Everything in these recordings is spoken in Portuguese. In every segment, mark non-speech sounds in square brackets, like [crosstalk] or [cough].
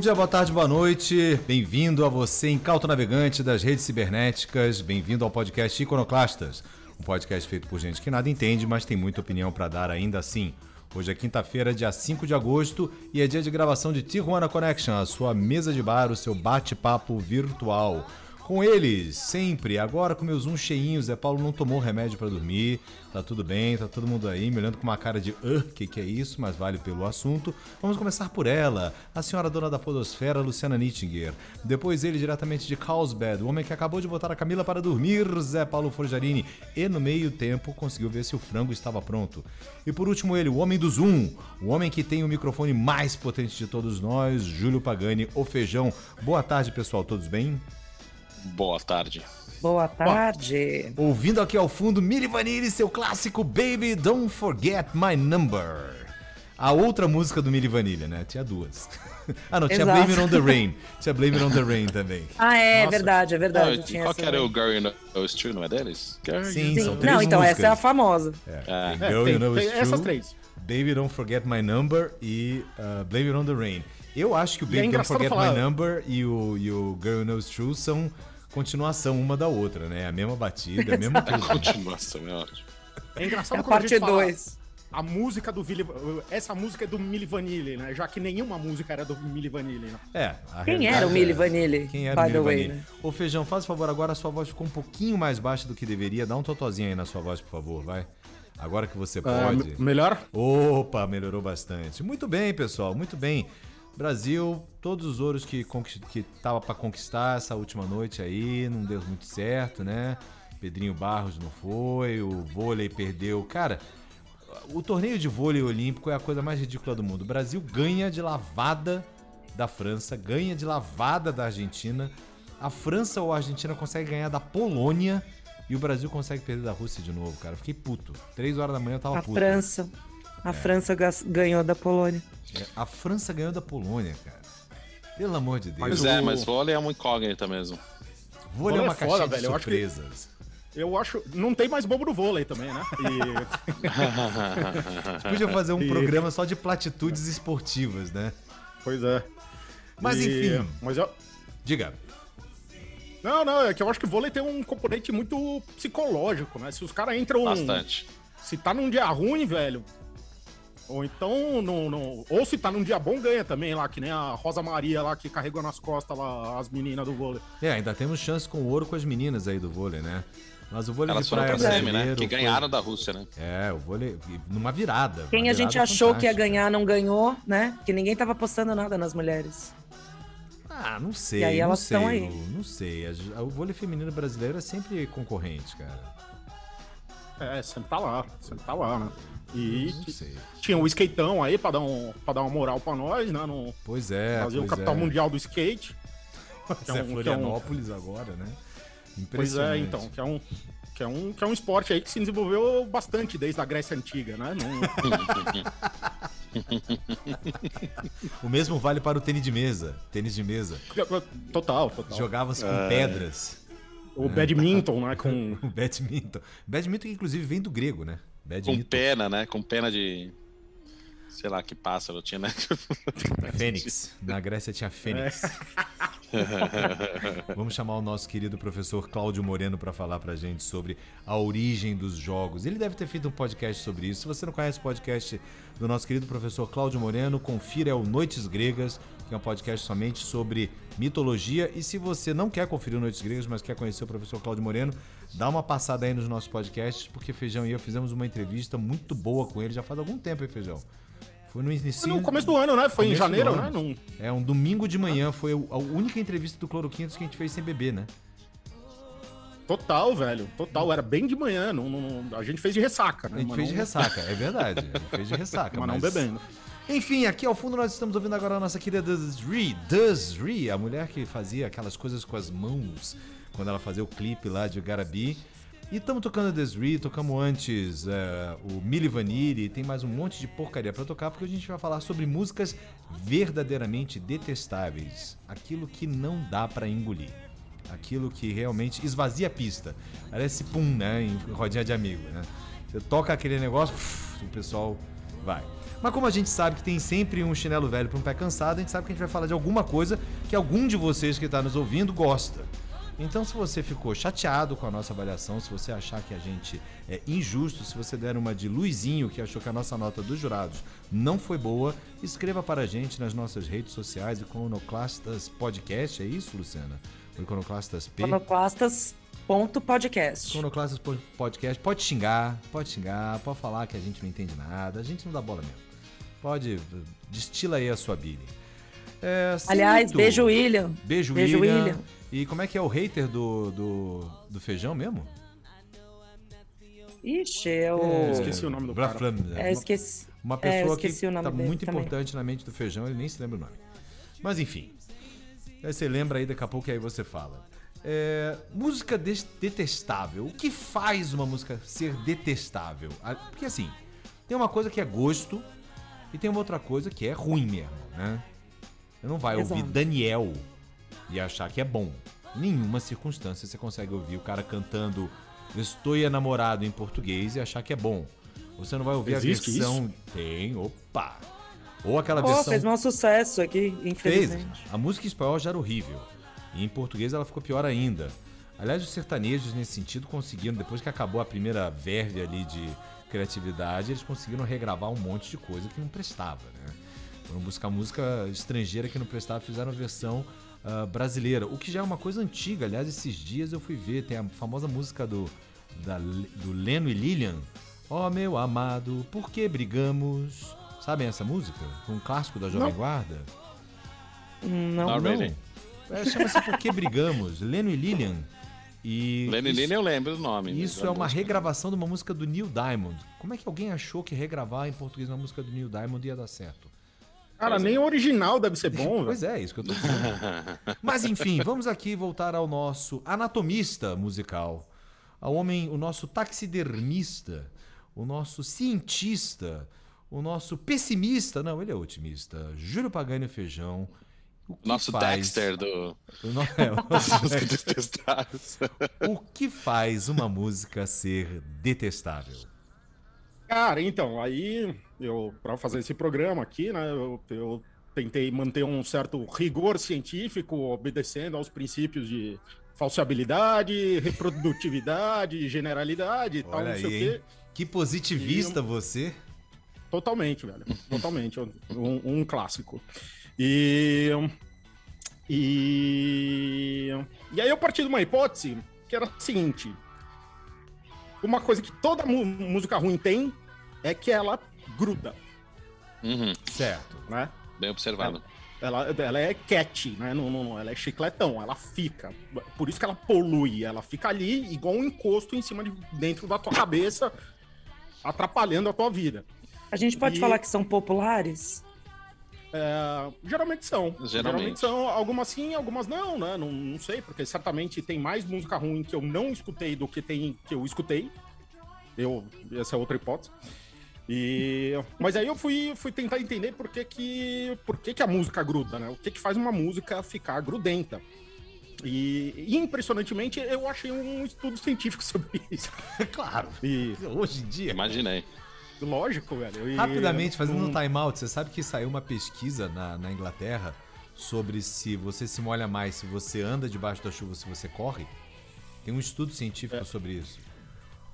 Bom dia, boa tarde, boa noite. Bem-vindo a você, incauto navegante das redes cibernéticas. Bem-vindo ao podcast Iconoclastas, um podcast feito por gente que nada entende, mas tem muita opinião para dar ainda assim. Hoje é quinta-feira, dia 5 de agosto, e é dia de gravação de Tijuana Connection, a sua mesa de bar, o seu bate-papo virtual. Com eles, sempre, agora com meus um cheinhos, Zé Paulo não tomou remédio para dormir, tá tudo bem, tá todo mundo aí me olhando com uma cara de uh, que que é isso, mas vale pelo assunto. Vamos começar por ela, a senhora dona da podosfera, Luciana Nittinger. Depois ele, diretamente de Carlsbad, o homem que acabou de botar a Camila para dormir, Zé Paulo Forjarini. E no meio tempo conseguiu ver se o frango estava pronto. E por último ele, o homem do Zoom, o homem que tem o microfone mais potente de todos nós, Júlio Pagani, o feijão. Boa tarde, pessoal, todos bem? Boa tarde. Boa tarde. Bom, ouvindo aqui ao fundo Mili Vanilli, seu clássico Baby Don't Forget My Number. A outra música do Mili Vanilli, né? Tinha duas. [laughs] ah, não, tinha Exato. Blame It On The [laughs] Rain. Tinha Blame It On The Rain também. Ah, é Nossa. verdade, é verdade. Não, tinha qual que era o Girl You Know It's True, não é deles? Girl Sim, You são Sim. três Não, então essa é a músicas. famosa. É. É, Girl tem- You Know It's essas True, três. Baby Don't Forget My Number e uh, Blame It On The Rain. Eu acho que o E é Baby Don't Forget falar- My Number e o, e o Girl You Know It's True são continuação uma da outra, né? A mesma batida, a mesma [laughs] tudo. Continuação, é ótimo. É É engraçado a quando a parte gente fala 2. a música do Vili... Essa música é do Milli Vanilli, né? Já que nenhuma música era do Milli Vanilli, né? É, a Quem era o é- Milli Vanilli? Quem era by o the Milli way, Vanilli? né? Ô Feijão, faz favor, agora a sua voz ficou um pouquinho mais baixa do que deveria. Dá um totozinho aí na sua voz, por favor, vai. Agora que você Ah, pode. me- melhor? Opa, melhorou bastante. Muito bem, pessoal, muito bem. Brasil, todos os ouros que, que tava para conquistar essa última noite aí, não deu muito certo, né? Pedrinho Barros não foi, o vôlei perdeu. Cara, o torneio de vôlei olímpico é a coisa mais ridícula do mundo. O Brasil ganha de lavada da França, ganha de lavada da Argentina. A França ou a Argentina consegue ganhar da Polônia e o Brasil consegue perder da Rússia de novo, cara. Fiquei puto. Três horas da manhã eu tava A puto. França. A França gas- ganhou da Polônia. É, A França ganhou da Polônia, cara. Pelo amor de Deus. Mas Pois é, o- mas vôlei é uma incógnita mesmo. Vôlei é vôlei uma é caixinha foda, de velho. Eu acho que- surpresas. Eu acho... Não tem mais bobo no vôlei também, né? E... [laughs] Podia fazer um E- programa só de platitudes esportivas, né? pois é. Mas E- enfim. Mas eu... Diga. Não, não, é que eu acho que o vôlei tem um componente muito psicológico, né? Se os caras entram... Bastante. Se tá num dia ruim, velho. Ou então, no, no- ou se tá num dia bom, ganha também lá, que nem a Rosa Maria lá que carregou nas costas lá as meninas do vôlei. É, ainda temos chance com ouro com as meninas aí do vôlei, né? Mas o vôlei Elas de foram praia pra semi, né? Que foi- ganharam da Rússia, né? É, o vôlei numa virada. Quem a gente achou que ia ganhar não ganhou, né? Que ninguém tava apostando nada nas mulheres. Ah, não sei. E aí não elas sei, tão aí. Lu, Não sei. A- O vôlei feminino brasileiro é sempre concorrente, cara. É, sempre tá lá, sempre tá lá, né? E tinha o skateão aí pra dar, um, pra dar uma moral pra nós, né? No Pois é. fazer o capital é. mundial do skate. Mas [laughs] que é é um- que é um- Florianópolis agora, né? Pois é, então, que é um. Que é, um, que é um esporte aí que se desenvolveu bastante desde a Grécia Antiga, né? Não- [laughs] O mesmo vale para o tênis de mesa. Tênis de mesa. total, total. Jogava-se É. com pedras. O badminton, né? Com. [laughs] O badminton. Badminton, que inclusive, vem do grego, né? Com Badminton. pena, né? Com pena de. Sei lá que pássaro tinha, né? [laughs] Fênix. Na Grécia tinha Fênix. [laughs] Vamos chamar o nosso querido professor Cláudio Moreno para falar pra gente sobre a origem dos jogos. Ele deve ter feito um podcast sobre isso. Se você não conhece o podcast do nosso querido professor Cláudio Moreno, confira é o Noites Gregas, que é um podcast somente sobre mitologia. E se você não quer conferir o Noites Gregas, mas quer conhecer o professor Cláudio Moreno, dá uma passada aí nos nossos podcasts, porque Feijão e eu fizemos uma entrevista muito boa com ele já faz algum tempo, hein, Feijão? Foi no início. Foi no começo do ano, né? Foi em janeiro, né? Num- É, um domingo de manhã foi a única entrevista do Cloroquintos que a gente fez sem beber, né? Total, velho. Total. Era bem de manhã. Não, não- a gente fez de ressaca, A né? gente mas fez de não- ressaca, é verdade. A gente fez de ressaca. [laughs] Mas não bebendo. Enfim, aqui ao fundo nós estamos ouvindo agora a nossa querida Desri. Desri, a mulher que fazia aquelas coisas com as mãos quando ela fazia o clipe lá de Garabi. E estamos tocando Desri, tocamos antes é, o Mili Vanilli, tem mais um monte de porcaria pra tocar, porque a gente vai falar sobre músicas verdadeiramente detestáveis. Aquilo que não dá pra engolir. Aquilo que realmente esvazia a pista. Parece pum, né? Em rodinha de amigo, né? Você toca aquele negócio, o pessoal vai. Mas como a gente sabe que tem sempre um chinelo velho para um pé cansado, a gente sabe que a gente vai falar de alguma coisa que algum de vocês que está nos ouvindo gosta. Então, se você ficou chateado com a nossa avaliação, se você achar que a gente é injusto, se você der uma de Luizinho, que achou que a nossa nota dos jurados não foi boa, escreva para a gente nas nossas redes sociais, Iconoclastas Podcast, é isso, Luciana? O Iconoclastas P. Iconoclastas Po- Podcast. Pode xingar, pode xingar, pode falar que a gente não entende nada, a gente não dá bola mesmo. Pode, destila aí a sua Billy. É, Aliás, muito- beijo, William. Beijo, Beijo, William. William. E como é que é o hater do, do, do feijão mesmo? Ixi, eu. É, Esqueci o nome do cara. Braflam, né? É, esqueci. Uma É, eu pessoa que esqueci o nome tá dele muito também. importante na mente do feijão, ele nem se lembra o nome. Mas enfim. Aí você lembra aí daqui a pouco e aí você fala. É, música detestável. O que faz uma música ser detestável? Ah, Porque assim, tem uma coisa que é gosto e tem uma outra coisa que é ruim mesmo, né? Você não vai Exato. ouvir Daniel e achar que é bom. Em nenhuma circunstância você consegue ouvir o cara cantando Estou enamorado em português e achar que é bom. Você não vai ouvir Existe a versão. Tem, opa! Ou aquela Pô, versão. fez um sucesso aqui, Fez. infelizmente. A música em espanhol já era horrível. E em português ela ficou pior ainda. Aliás, os sertanejos, nesse sentido, conseguiram, depois que acabou a primeira verve ali de criatividade, eles conseguiram regravar um monte de coisa que não prestava, né? Foram buscar música estrangeira que não prestava, fizeram a versão ah, brasileira. O que já é uma coisa antiga. Aliás, esses dias eu fui ver, tem a famosa música do, da- do Leno e Lilian. Ó meu amado, por que brigamos? Sabem essa música? Um clássico da Jovem Não. Guarda. Não, Not não. really. É, Chama-se Por que Brigamos, [laughs] Leno e Lilian. E Lenny isso, Lynn eu lembro do nome. mas isso é uma música- regravação de uma música do Neil Diamond. Como é que alguém achou que regravar em português uma música do Neil Diamond ia dar certo? Cara, nem o original deve ser bom, Pois velho. é, isso que eu tô dizendo. Mas enfim, vamos aqui voltar ao nosso anatomista musical. Ao homem, o nosso taxidermista, o nosso cientista, o nosso pessimista. Não, ele é otimista. Júlio Pagani Feijão. O que Nosso faz... Dexter do. O, no... é, o nosso. O que faz uma música ser detestável? Cara, então, aí eu, pra fazer esse programa aqui, né, eu, eu tentei manter um certo rigor científico, obedecendo aos princípios de falsibilidade, reprodutividade, [laughs] generalidade e tal, não sei aí, o hein? quê. Que positivista você. Totalmente, velho. Totalmente. Um, um clássico. E. E. E aí eu parti de uma hipótese que era a seguinte: uma coisa que toda música ruim tem é que ela gruda, Uhum, Certo. né? bem observado. Ela, ela é cat, né? Não, não, não, ela é chicletão, ela fica. Por isso que ela polui, ela fica ali igual um encosto em cima de dentro da tua cabeça, atrapalhando a tua vida. A gente pode E- falar que são populares? É, geralmente são. Geralmente. são. Algumas sim, algumas não, né? Não, não sei, porque certamente tem mais música ruim que eu não escutei do que tem que eu escutei. Eu, essa é outra hipótese. E, mas aí eu fui, fui tentar entender por que, que, por que, que a música gruda, né? O que, que faz uma música ficar grudenta. E, e, impressionantemente eu achei um estudo científico [laughs] sobre isso. [laughs] claro. E Hoje em dia. Imaginei. lógico, velho. e- Rapidamente, fazendo um- um time-out, você sabe que saiu uma pesquisa na, na Inglaterra sobre se você se molha mais se você anda debaixo da chuva ou se você corre? Tem um estudo científico sobre isso.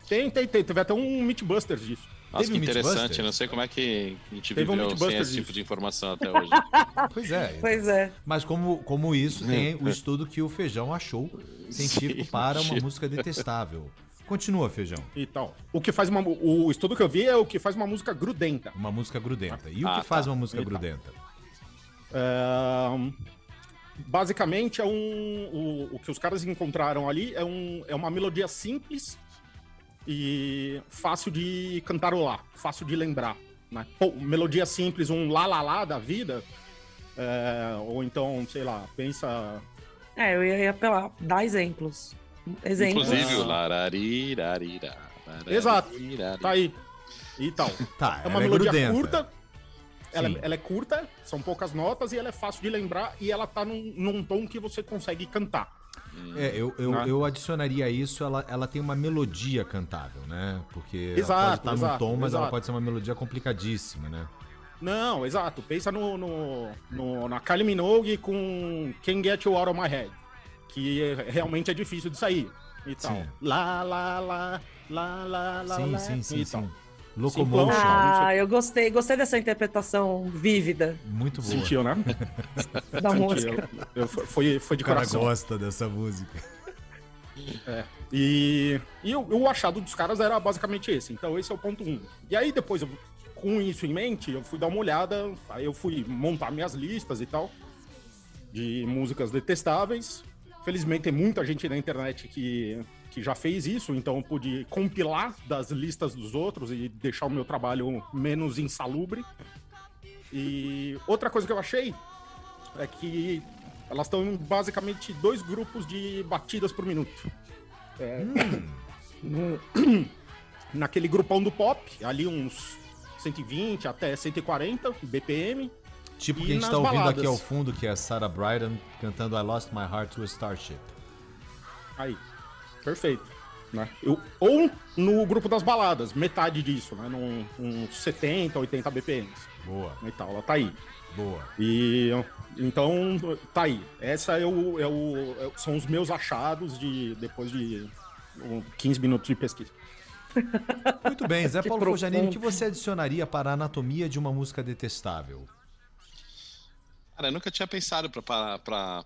Tem, tem, tem. Teve até um Mythbusters disso. Nossa, Teve que um interessante. Não sei como é que a gente Teve um viveu sem esse tipo de informação até hoje. [laughs] Pois é. Pois é. Mas como, como isso, tem o estudo que o Feijão achou científico Sim, para uma música detestável. Continua, Feijão. E tal. O que faz uma. O estudo que eu vi é o que faz uma música grudenta. Uma música grudenta. E o Ah, que faz tá. uma música Eita. grudenta? É, basicamente é um. O, o que os caras encontraram ali é, um, é uma melodia simples e fácil de cantarolar, fácil de lembrar. Né? Pô, melodia simples, um lá lá lá da vida. é, ou então, sei lá, pensa. É, eu ia apelar, dar exemplos. Exemplos. Inclusive o Ah. lararirarira. Exato. Tá aí. E tal. [laughs] Tá, É uma é melodia grudenta. curta. Ela, Sim. ela é curta, são poucas notas e ela é fácil de lembrar e ela tá num, num tom que você consegue cantar. É, eu, eu, Né? eu adicionaria isso, ela, ela tem uma melodia cantável, né? Porque ela Exato, pode estar num tom, mas ela exato. pode ser uma melodia complicadíssima, né? Não, exato. Pensa no, no, no- na Kylie Minogue com Can't Get You Out of My Head. Que é- realmente é difícil de sair. E tal. Sim. Lá, lá, lá, lá, lá, lá, sim, lá, sim, sim, e tal. Locomotion. Ah, eu gostei, gostei dessa interpretação vívida Muito boa. Sentiu, né? [laughs] da Sentiu. música. Eu, foi, foi de O cara coração. gosta dessa música. E, e o, o achado dos caras era basicamente esse. Então, esse é o ponto um. E aí, depois, eu- com isso em mente, eu fui dar uma olhada, aí eu fui montar minhas listas e tal, de músicas detestáveis. Felizmente, tem muita gente na internet que, que já fez isso, então eu pude compilar das listas dos outros e deixar o meu trabalho menos insalubre. E outra coisa que eu achei é que elas estão em basicamente dois grupos de batidas por minuto. É, no- [clears throat] naquele grupão do pop, ali uns 120 até 140 BPM. Tipo que a gente tá ouvindo baladas? aqui ao fundo, que é Sarah Brydon cantando I Lost My Heart to a Starship. Aí, perfeito. Né? Eu, ou no grupo das baladas, metade disso, né? Num, uns 70, 80 BPMs. Boa, E tal, ela tá aí. boa. E então, tá aí. Essa é o, é o, é- são os meus achados de depois de um, 15 minutos de pesquisa. Muito bem, Zé [laughs] Paulo Fojanini, o que você adicionaria para a anatomia de uma música detestável? Cara, eu nunca tinha pensado pra-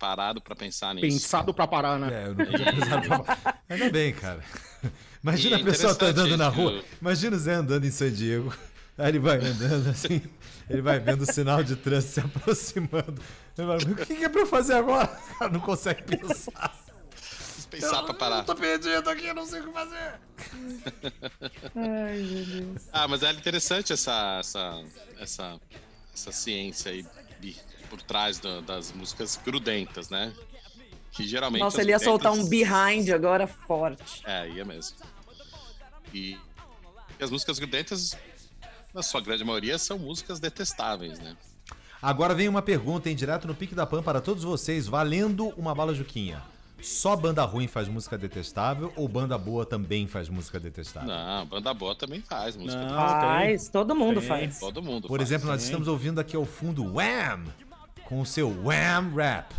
parado pra pensar nisso. Pensado pra parar, né? É, eu não podia pensar pra... Ainda bem, cara. Imagina E a pessoa tá andando na rua. isso. Imagina o Zé andando em San Diego. Aí ele vai andando assim, ele vai vendo o sinal de trânsito se aproximando. Ele vai, o que é pra eu fazer agora? O cara não consegue pensar. Pensar pra parar. Eu tô perdido aqui, não sei o que fazer. Ai, meu Deus. Ah, mas é interessante essa, essa, essa, essa ciência aí por trás da- das músicas grudentas, né? Que geralmente. Nossa, ele ia soltar um behind agora forte. É, ia mesmo. E, e as músicas grudentas, na sua grande maioria, são músicas detestáveis, né? Agora vem uma pergunta em direto no Pique da Pan para todos vocês, valendo uma bala Juquinha. Só banda ruim faz música detestável ou banda boa também faz música detestável? Não, banda boa também faz música. Não, Faz, todo mundo Tem. faz. Todo mundo Por faz. exemplo, nós estamos ouvindo aqui ao fundo Wham! Com o seu Wham Rap.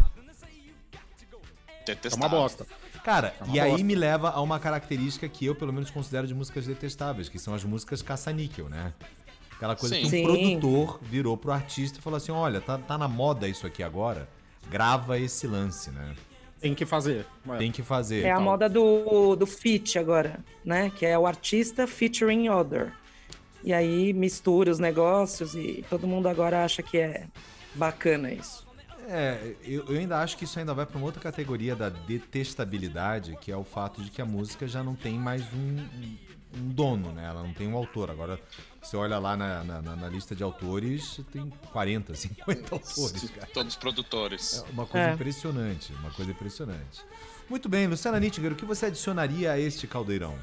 É detestável. uma bosta. Cara, É uma e aí bosta. me leva a uma característica que eu, pelo menos, considero de músicas detestáveis, que são as músicas caça-níquel, né? Aquela coisa Sim. que um Sim. produtor virou pro artista e falou assim: olha, tá, tá na moda isso aqui agora, grava esse lance, né? Tem que fazer. É. Tem que fazer. É a tal. moda do, do feat agora, né? Que é o artista featuring other. E aí mistura os negócios e todo mundo agora acha que é bacana isso. É, eu, eu ainda acho que isso ainda vai para uma outra categoria da detestabilidade, que é o fato de que a música já não tem mais um, um- dono, né? Ela não tem um autor. Agora, você olha lá na, na- na- lista de autores, tem 40, 50 [laughs] autores, cara. Todos os produtores. É uma coisa É. impressionante, uma coisa impressionante. Muito bem, Luciana Nittinger, o que você adicionaria a este caldeirão?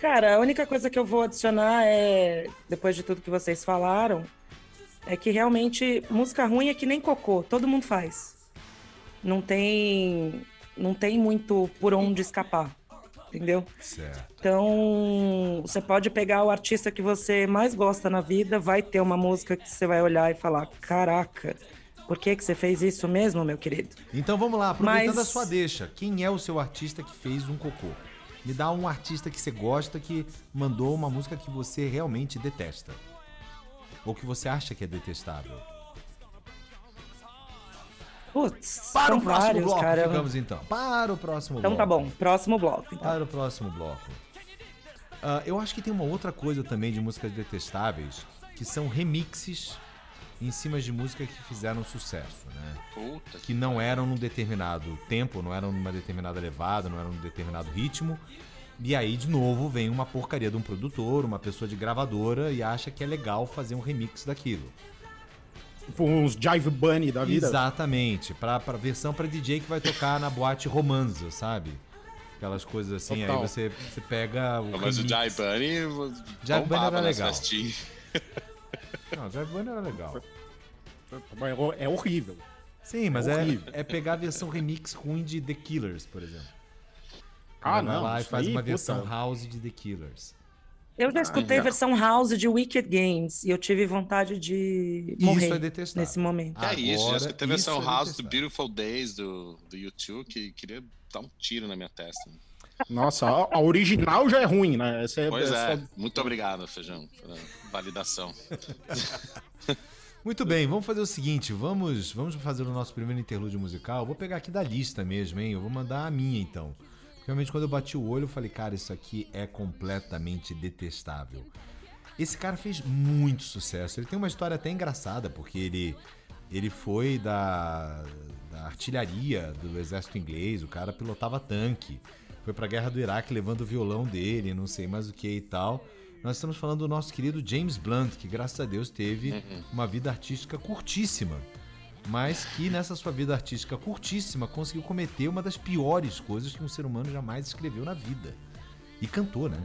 Cara, a única coisa que eu vou adicionar é, depois de tudo que vocês falaram, é que realmente música ruim é que nem cocô, todo mundo faz. Não tem, não tem muito por onde escapar. entendeu? Certo. Então, você pode pegar o artista que você mais gosta na vida, vai ter uma música que você vai olhar e falar: caraca, por que, que você fez isso mesmo, meu querido? Então vamos lá, aproveitando Mas- a sua deixa. Quem é o seu artista que fez um cocô? Me dá um artista que você gosta que mandou uma música que você realmente detesta. Ou que você acha que é detestável. Putz, Para o próximo vários, bloco, cara. ficamos então. Para o próximo Então bloco. tá bom, próximo bloco. Então. Para o próximo bloco. Ah, eu acho que tem uma outra coisa também de músicas detestáveis, que são remixes em cima de músicas que fizeram sucesso, né? Puta que não eram num determinado tempo, não eram numa determinada levada, não eram num determinado ritmo. E aí, de novo, vem uma porcaria de um produtor, uma pessoa de gravadora e acha que é legal fazer um remix daquilo. Tipo uns Jive Bunny da vida. Exatamente, pra, pra versão pra DJ que vai tocar na boate romanza, sabe? Aquelas coisas assim, Total. aí você, você pega o Mas o. Jai Bunny Jai Bunny era legal. [laughs] Não, o Jive Bunny era legal. É horrível. Sim, mas É é, horrível. é pegar a versão remix ruim de The Killers, por exemplo. Ah, Ela vai não. lá e isso faz aí, uma puta. versão house de The Killers. Eu já escutei já. a versão house de Wicked Games e eu tive vontade de Isso morrer é detestável. nesse momento. Que é isso, Agora, já escutei a versão isso é House do. Beautiful Days do, do YouTube que queria dar um tiro na minha testa. Nossa, a, a original já é ruim, né? Essa é, Pois é é, só- muito obrigado, Feijão, pela validação. [laughs] Muito bem, vamos fazer o seguinte, vamos, vamos fazer o nosso primeiro interlúdio musical. Eu Vou pegar aqui da lista mesmo, hein? Eu vou mandar a minha então. Realmente quando eu bati o olho, eu falei, cara, isso aqui é completamente detestável. Esse cara fez muito sucesso. Ele tem uma história até engraçada, porque ele ele foi da, da artilharia do exército inglês, o cara pilotava tanque. Foi pra guerra do Iraque levando o violão dele, não sei mais o que e tal. Nós estamos falando do nosso querido James Blunt, que graças a Deus teve uma vida artística curtíssima, mas que nessa sua vida artística curtíssima conseguiu cometer uma das piores coisas que um ser humano jamais escreveu na vida. E cantou, né?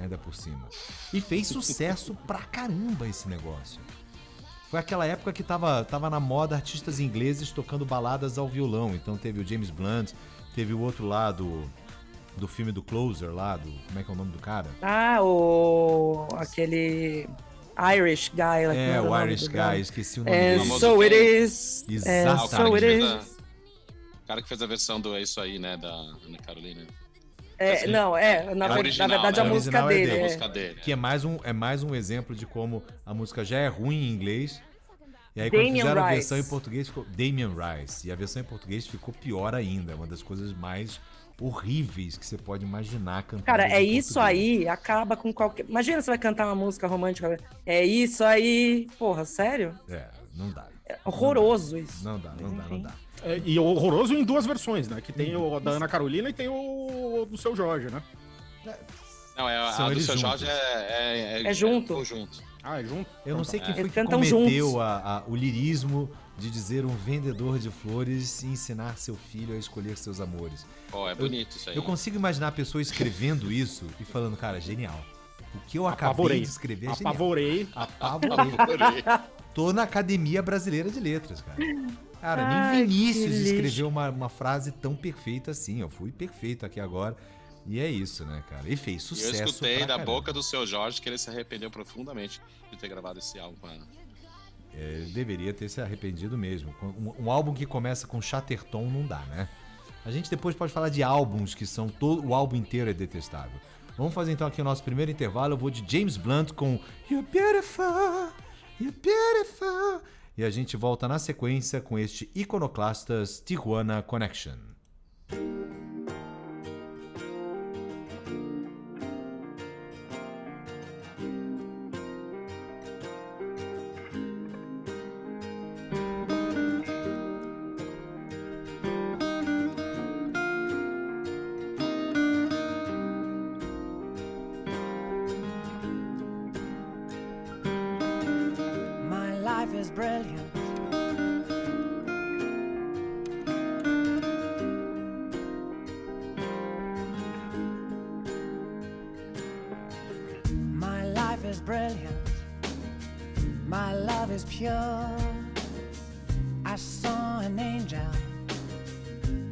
Ainda por cima. E fez sucesso pra caramba esse negócio. Foi aquela época que tava, tava na moda artistas ingleses tocando baladas ao violão. Então teve o James Blunt, teve o outro lado do filme do Closer lá, do. Como é que é o nome do cara? Ah, o aquele Irish guy. like, É, era o Irish Guy, esqueci o nome É, dele. so it is. É, Exato. Cara so que it fez is. a, o cara que fez a versão do É Isso Aí, né, da Ana Carolina. É, não, é, na, É original, na verdade né? a A música é dele. dele. A é. música dele. Que é mais, um, é mais um exemplo de como a música já é ruim em inglês. E aí, quando Damien fizeram a Rice. versão em português, ficou Damien Rice. E a versão em português ficou pior ainda. É uma das coisas mais horríveis que você pode imaginar cantando. Cara, é isso aí, acaba com qualquer. Imagina você vai cantar uma música romântica. É isso aí. Porra, sério? É, não dá. É horroroso isso. Não dá, não dá, não dá. é, e horroroso em duas versões, né? Que tem o da Ana Carolina e tem o do seu Jorge, né? Não, é, São a do eles seu juntos. Jorge é, É junto. conjunto. Ah, é junto? Eu não sei quem Eles foi que cantam cometeu juntos. a- a- o lirismo de dizer um vendedor de flores e ensinar seu filho a escolher seus amores. Pô, é bonito isso aí. Eu consigo imaginar a pessoa escrevendo isso e falando, cara, genial. O que eu acabei Apavorei. de escrever é genial. Apavorei. Apavorei. Tô na Academia Brasileira de Letras, cara. Cara, Ai, nem Vinícius escreveu uma, uma frase tão perfeita assim. Eu fui perfeito aqui agora. E é isso, né, cara? E fez sucesso. eu escutei pra da caramba. boca do seu Jorge que ele se arrependeu profundamente de ter gravado esse álbum com ela. É, deveria ter se arrependido mesmo. Um, um álbum que começa com Chatterton não dá, né? A gente depois pode falar de álbuns que são todo o álbum inteiro é detestável. Vamos fazer então aqui o nosso primeiro intervalo. Eu vou de James Blunt com You're Beautiful, You're Beautiful. E a gente volta na sequência com este Iconoclastas Tijuana Connection.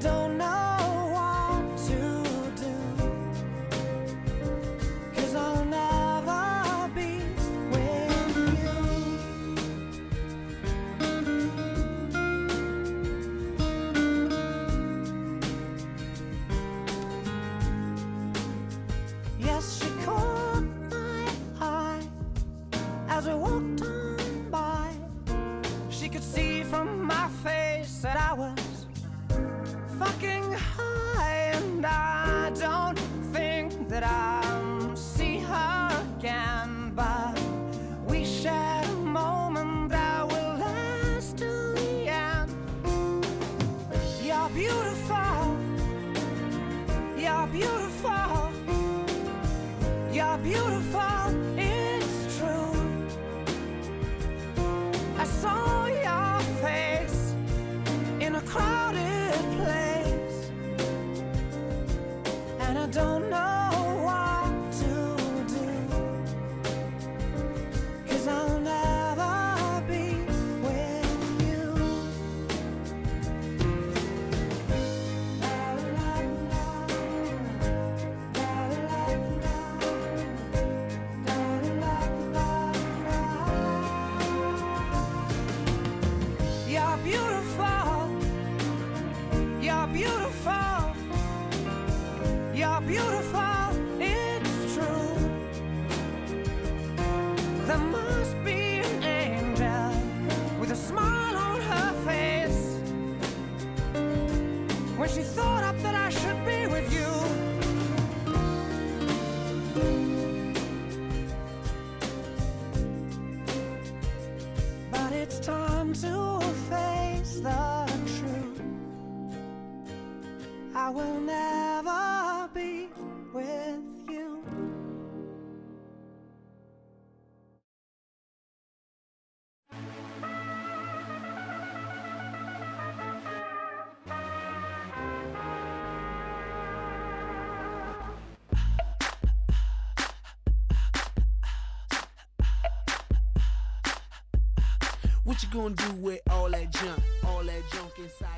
don't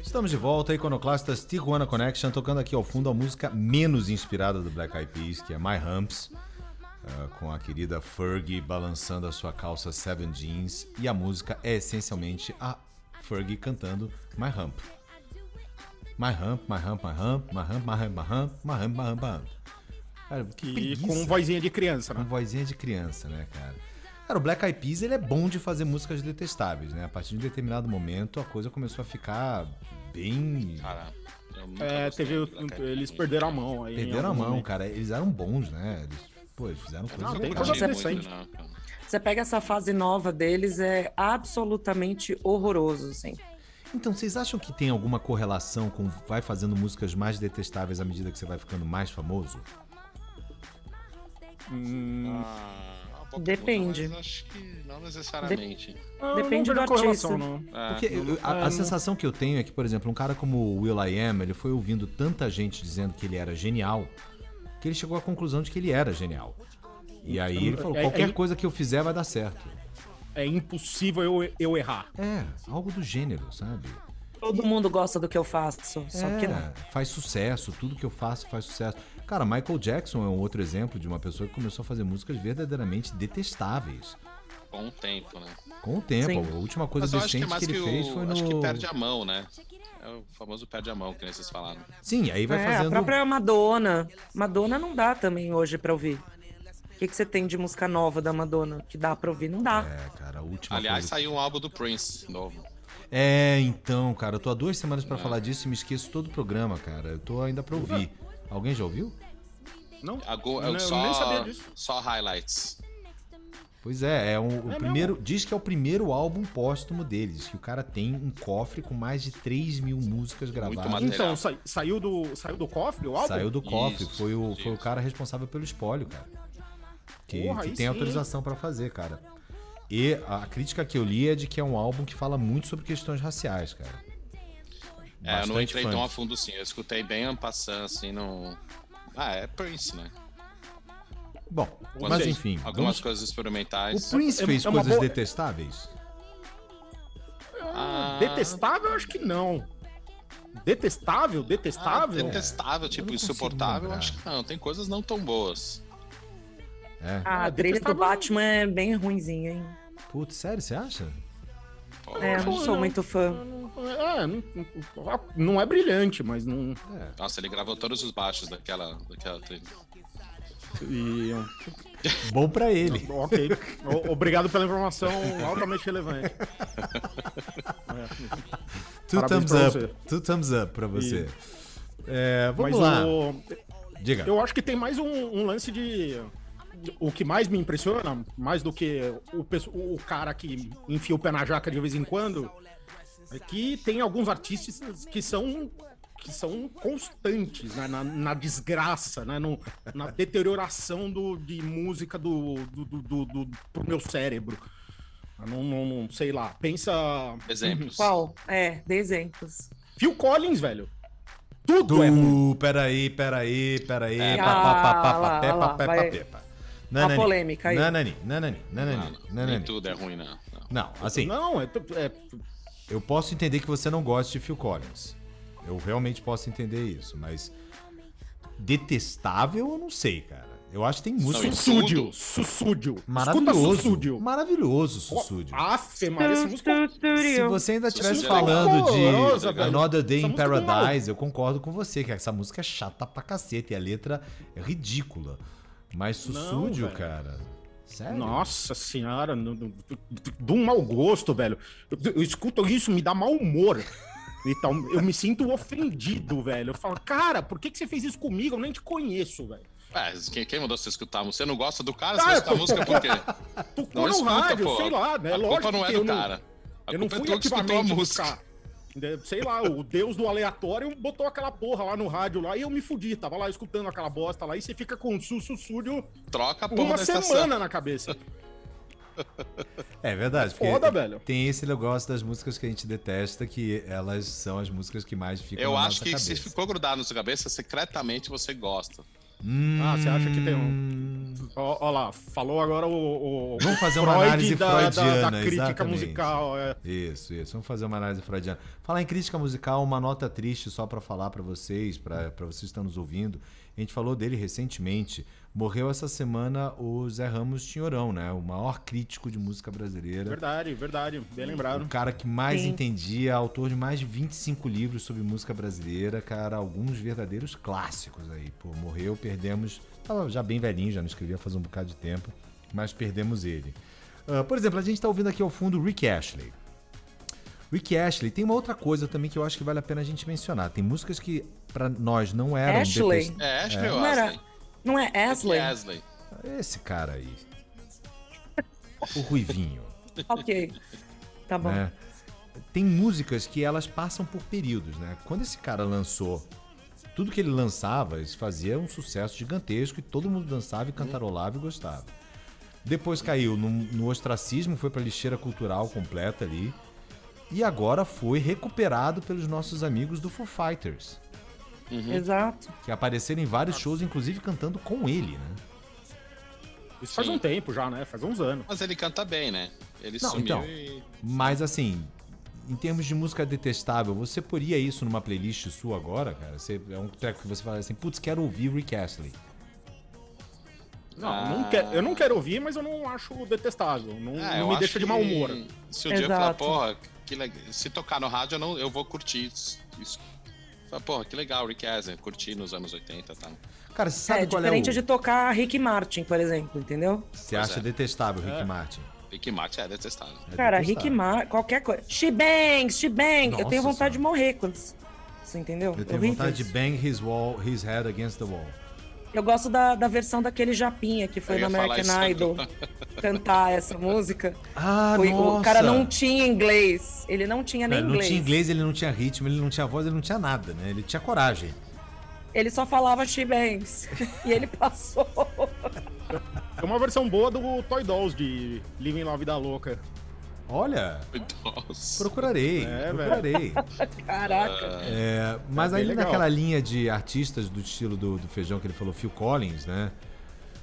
Estamos de volta, Iconoclastas Tijuana Connection, tocando aqui ao fundo a música menos inspirada do Black Eyed Peas, que é My Humps, ah, com a querida Fergie balançando a sua calça Seven Jeans, e a música é essencialmente a Fergie cantando My Hump. My Hump, My Hump, My Hump, My Hump, My Hump, My Hump, My Hump, My Hump, My Hump. Cara, que E com vozinha de criança, Com né? vozinha de criança, né, cara? Cara, o Black Eyed Peas ele é bom de fazer músicas detestáveis, né? A partir de um determinado momento a coisa começou a ficar bem. Cara, É, teve. Eles perderam a mão aí. Perderam a mão, momento. cara. Eles eram bons, né? Eles, pô, eles fizeram coisas Não, tem coisa interessante. cara. Você pega essa fase nova deles, é absolutamente horroroso, assim. Então, vocês acham que tem alguma correlação com vai fazendo músicas mais detestáveis à medida que você vai ficando mais famoso? Hum, Ah, Depende. mas acho que não necessariamente. eu Depende não do vejo correlação, artista. não. É, Porque eu- a, a não- sensação que eu tenho é que, por exemplo, um cara como o Will I Am, ele foi ouvindo tanta gente dizendo que ele era genial, que ele chegou à conclusão de que ele era genial. E aí ele falou, É- qualquer é- coisa que eu fizer vai dar certo. É impossível eu, eu errar. É, algo do gênero, sabe? Todo mundo gosta do que eu faço, só é, que não. faz sucesso, tudo que eu faço faz sucesso. Cara, Michael Jackson é um outro exemplo de uma pessoa que começou a fazer músicas verdadeiramente detestáveis. Com o tempo, né? Com o tempo, Sim. a última coisa que é decente mais que que, ele fez o... foi no. Acho que perde a mão, né? É o famoso perde a mão, que nem vocês falaram. Sim, aí vai é, fazendo. a própria Madonna. Madonna não dá também hoje pra ouvir. O que, que você tem de música nova da Madonna que dá pra ouvir? Não dá. É, cara, a última Aliás, coisa. saiu um álbum do Prince novo. É, então, cara, eu tô há duas semanas É. pra falar disso e me esqueço todo o programa, cara. Eu tô ainda pra ouvir. Alguém já ouviu? Não? A Go- Não, eu eu só, nem sabia disso. só highlights. Pois é, é um, o É primeiro. Diz que é o primeiro álbum póstumo deles. Que o cara tem um cofre com mais de 3 mil músicas gravadas. Então, sa- saiu, do, saiu do cofre o álbum? Saiu do cofre. Isso, foi, o, foi o cara responsável pelo espólio, cara. Que, Porra, que tem sim, autorização pra fazer, cara. E a crítica que eu li é de que é um álbum que fala muito sobre questões raciais, cara. É, eu não Bastante entrei funk. tão a fundo assim. Eu escutei bem en passant, assim, não. Ah, é Prince, né? Bom, mas enfim. Algumas vamos- coisas experimentais. O Prince É- fez é coisas boa- detestáveis? Ah, Detestável, eu acho que não. Detestável? ah, Detestável? detestável, Eu tipo, insuportável, lembrar. acho que não. Tem coisas não tão boas. É. A Ah, trilha do detestável- Batman é bem ruimzinha, hein? Putz, sério, você acha? É, eu não sou não. muito fã. É, não, não é brilhante, mas não. Nossa, ele gravou todos os baixos daquela, daquela trilha. E, [laughs] Bom pra ele. ok. O- Obrigado pela informação [laughs] altamente relevante. Two Parabéns thumbs pra up. Two thumbs up pra você. É, vamos Mas lá. o, Diga. eu acho que tem mais um, um lance de. O que mais me impressiona, mais do que o, o cara que enfia o pé na jaca de vez em quando, é que tem alguns artistas que são que são constantes né, na, na desgraça, né, no- na deterioração do, de música do, do, do, do- do- pro meu cérebro. Eu Não, não, não- sei lá, pensa. Exemplos. Qual? É, dê exemplos. Phil Collins, velho. Tudo é. Du, peraí, peraí, peraí. É, pá, pá, pá, ah, pá. Uma polêmica aí. Nanani, nanani, Não, nanani, não, nem nanani. tudo é ruim, não. não. Não, assim, Não, é, é, eu posso entender que você não gosta de Phil Collins. Eu realmente posso entender isso, mas detestável eu não sei, cara. Eu acho que tem música Não, Sussúdio. Sussúdio. Maravilhoso. Sussúdio. Maravilhoso, Sussúdio. Maria, essa música... Se você ainda estivesse é falando horrorosa, de velho. Another Day Essa in é Paradise, eu concordo com você, que essa música é chata pra cacete e a letra é ridícula. Mas Não, Sussúdio, velho. cara. Sério? Nossa senhora, no- no- de um mau gosto, velho. Eu, eu escuto isso, me dá mau humor. [laughs] Então, eu me sinto ofendido, velho. Eu falo, cara, por que, que você fez isso comigo? Eu nem te conheço, velho. É, quem, quem mandou você escutar? Você não gosta do cara? Ah, Você vai escutar a tô- música por quê? [laughs] Tocou Não no escuta, rádio, pô. sei lá, né? A Lógico culpa não é do eu não, cara. A eu não é fui que escutou a ativamente música. buscar. De- Sei lá, o deus do aleatório botou aquela porra lá no rádio lá e eu me fudi. Tava lá escutando aquela bosta lá e você fica com um sussúdio Troca a uma da estação. semana na cabeça. É verdade. porque Foda, velho. Tem esse negócio das músicas que a gente detesta, que elas são as músicas que mais ficam Eu na acho nossa que cabeça. se ficou grudado na sua cabeça, secretamente você gosta. Hum, Ah, você acha que tem um- Ó, ó lá, falou agora o. o Vamos fazer uma Freud análise da, da- da freudiana, crítica exatamente. musical. É. Isso, isso. Vamos fazer uma análise freudiana. Falar em crítica musical, uma nota triste só pra falar pra vocês, pra vocês que estão nos ouvindo. A gente falou dele recentemente. Morreu essa semana o Zé Ramos Tinhorão, né? O maior crítico de música brasileira. Verdade, verdade. Bem O lembrado. cara que mais Sim. entendia, autor de mais de 25 livros sobre música brasileira, cara, alguns verdadeiros clássicos aí. Pô, morreu, perdemos. Tava já bem velhinho, já não escrevia faz um bocado de tempo, mas perdemos ele. Ah, por exemplo, a gente tá ouvindo aqui ao fundo o Rick Ashley. Rick Ashley tem uma outra coisa também que eu acho que vale a pena a gente mencionar. Tem músicas que pra nós não eram Ashley? detest- É, Ashley ou Não era- Asley? É Asley? Asley. Esse cara aí. O Ruivinho. [laughs] Ok. Tá bom. né? Tem músicas que elas passam por períodos, né? Quando esse cara lançou, tudo que ele lançava, isso fazia um sucesso gigantesco e todo mundo dançava e cantarolava e gostava. Depois caiu no, no ostracismo, foi pra lixeira cultural completa ali. E agora foi recuperado pelos nossos amigos do Foo Fighters, Exato. que apareceram em vários shows, inclusive cantando com ele, né? Isso faz Sim. um tempo já, né? Faz uns anos. Mas ele canta bem, né? Ele Não, sumiu então. e. Mas assim, em termos de música detestável, você poria isso numa playlist sua agora, cara? Você, é um treco que você fala assim, putz, quero ouvir Rick Astley. Não, Ah. eu não quero, eu não quero ouvir, mas eu não acho detestável. Não, É, não me deixa de mau humor. Se o dia falar, porra, que legal. Se tocar no rádio, eu, não, eu vou curtir isso. Isso. Fala, porra, que legal, Rick Astley, curti nos anos 80 e tal. Cara, você sabe é qual diferente é o... de tocar Rick Martin, por exemplo, entendeu? Você Pois acha é. detestável Rick É. Martin? Rick Martin é detestável. É Cara, detestável. Rick Martin, qualquer coisa. She bangs, she bang. Nossa eu tenho vontade Senhora. de morrer quando. Você entendeu? Eu tenho Horrível vontade de isso. bang his wall, his head against the wall. Eu gosto da, da versão daquele Japinha que foi no falar American Idol [laughs] cantar essa música. Ah, Foi- nossa. o cara não tinha inglês. Ele não tinha nem Ele não inglês. tinha inglês, ele não tinha ritmo, ele não tinha voz, ele não tinha nada, né? Ele tinha coragem. Ele só falava She Bangs. e ele passou. É uma versão boa do Toy Dolls de Living La Vida Louca. Olha, Nossa. procurarei, É, procurarei. [laughs] Caraca. É, mas É aí legal. naquela linha de artistas do estilo do, do feijão que ele falou, Phil Collins, né?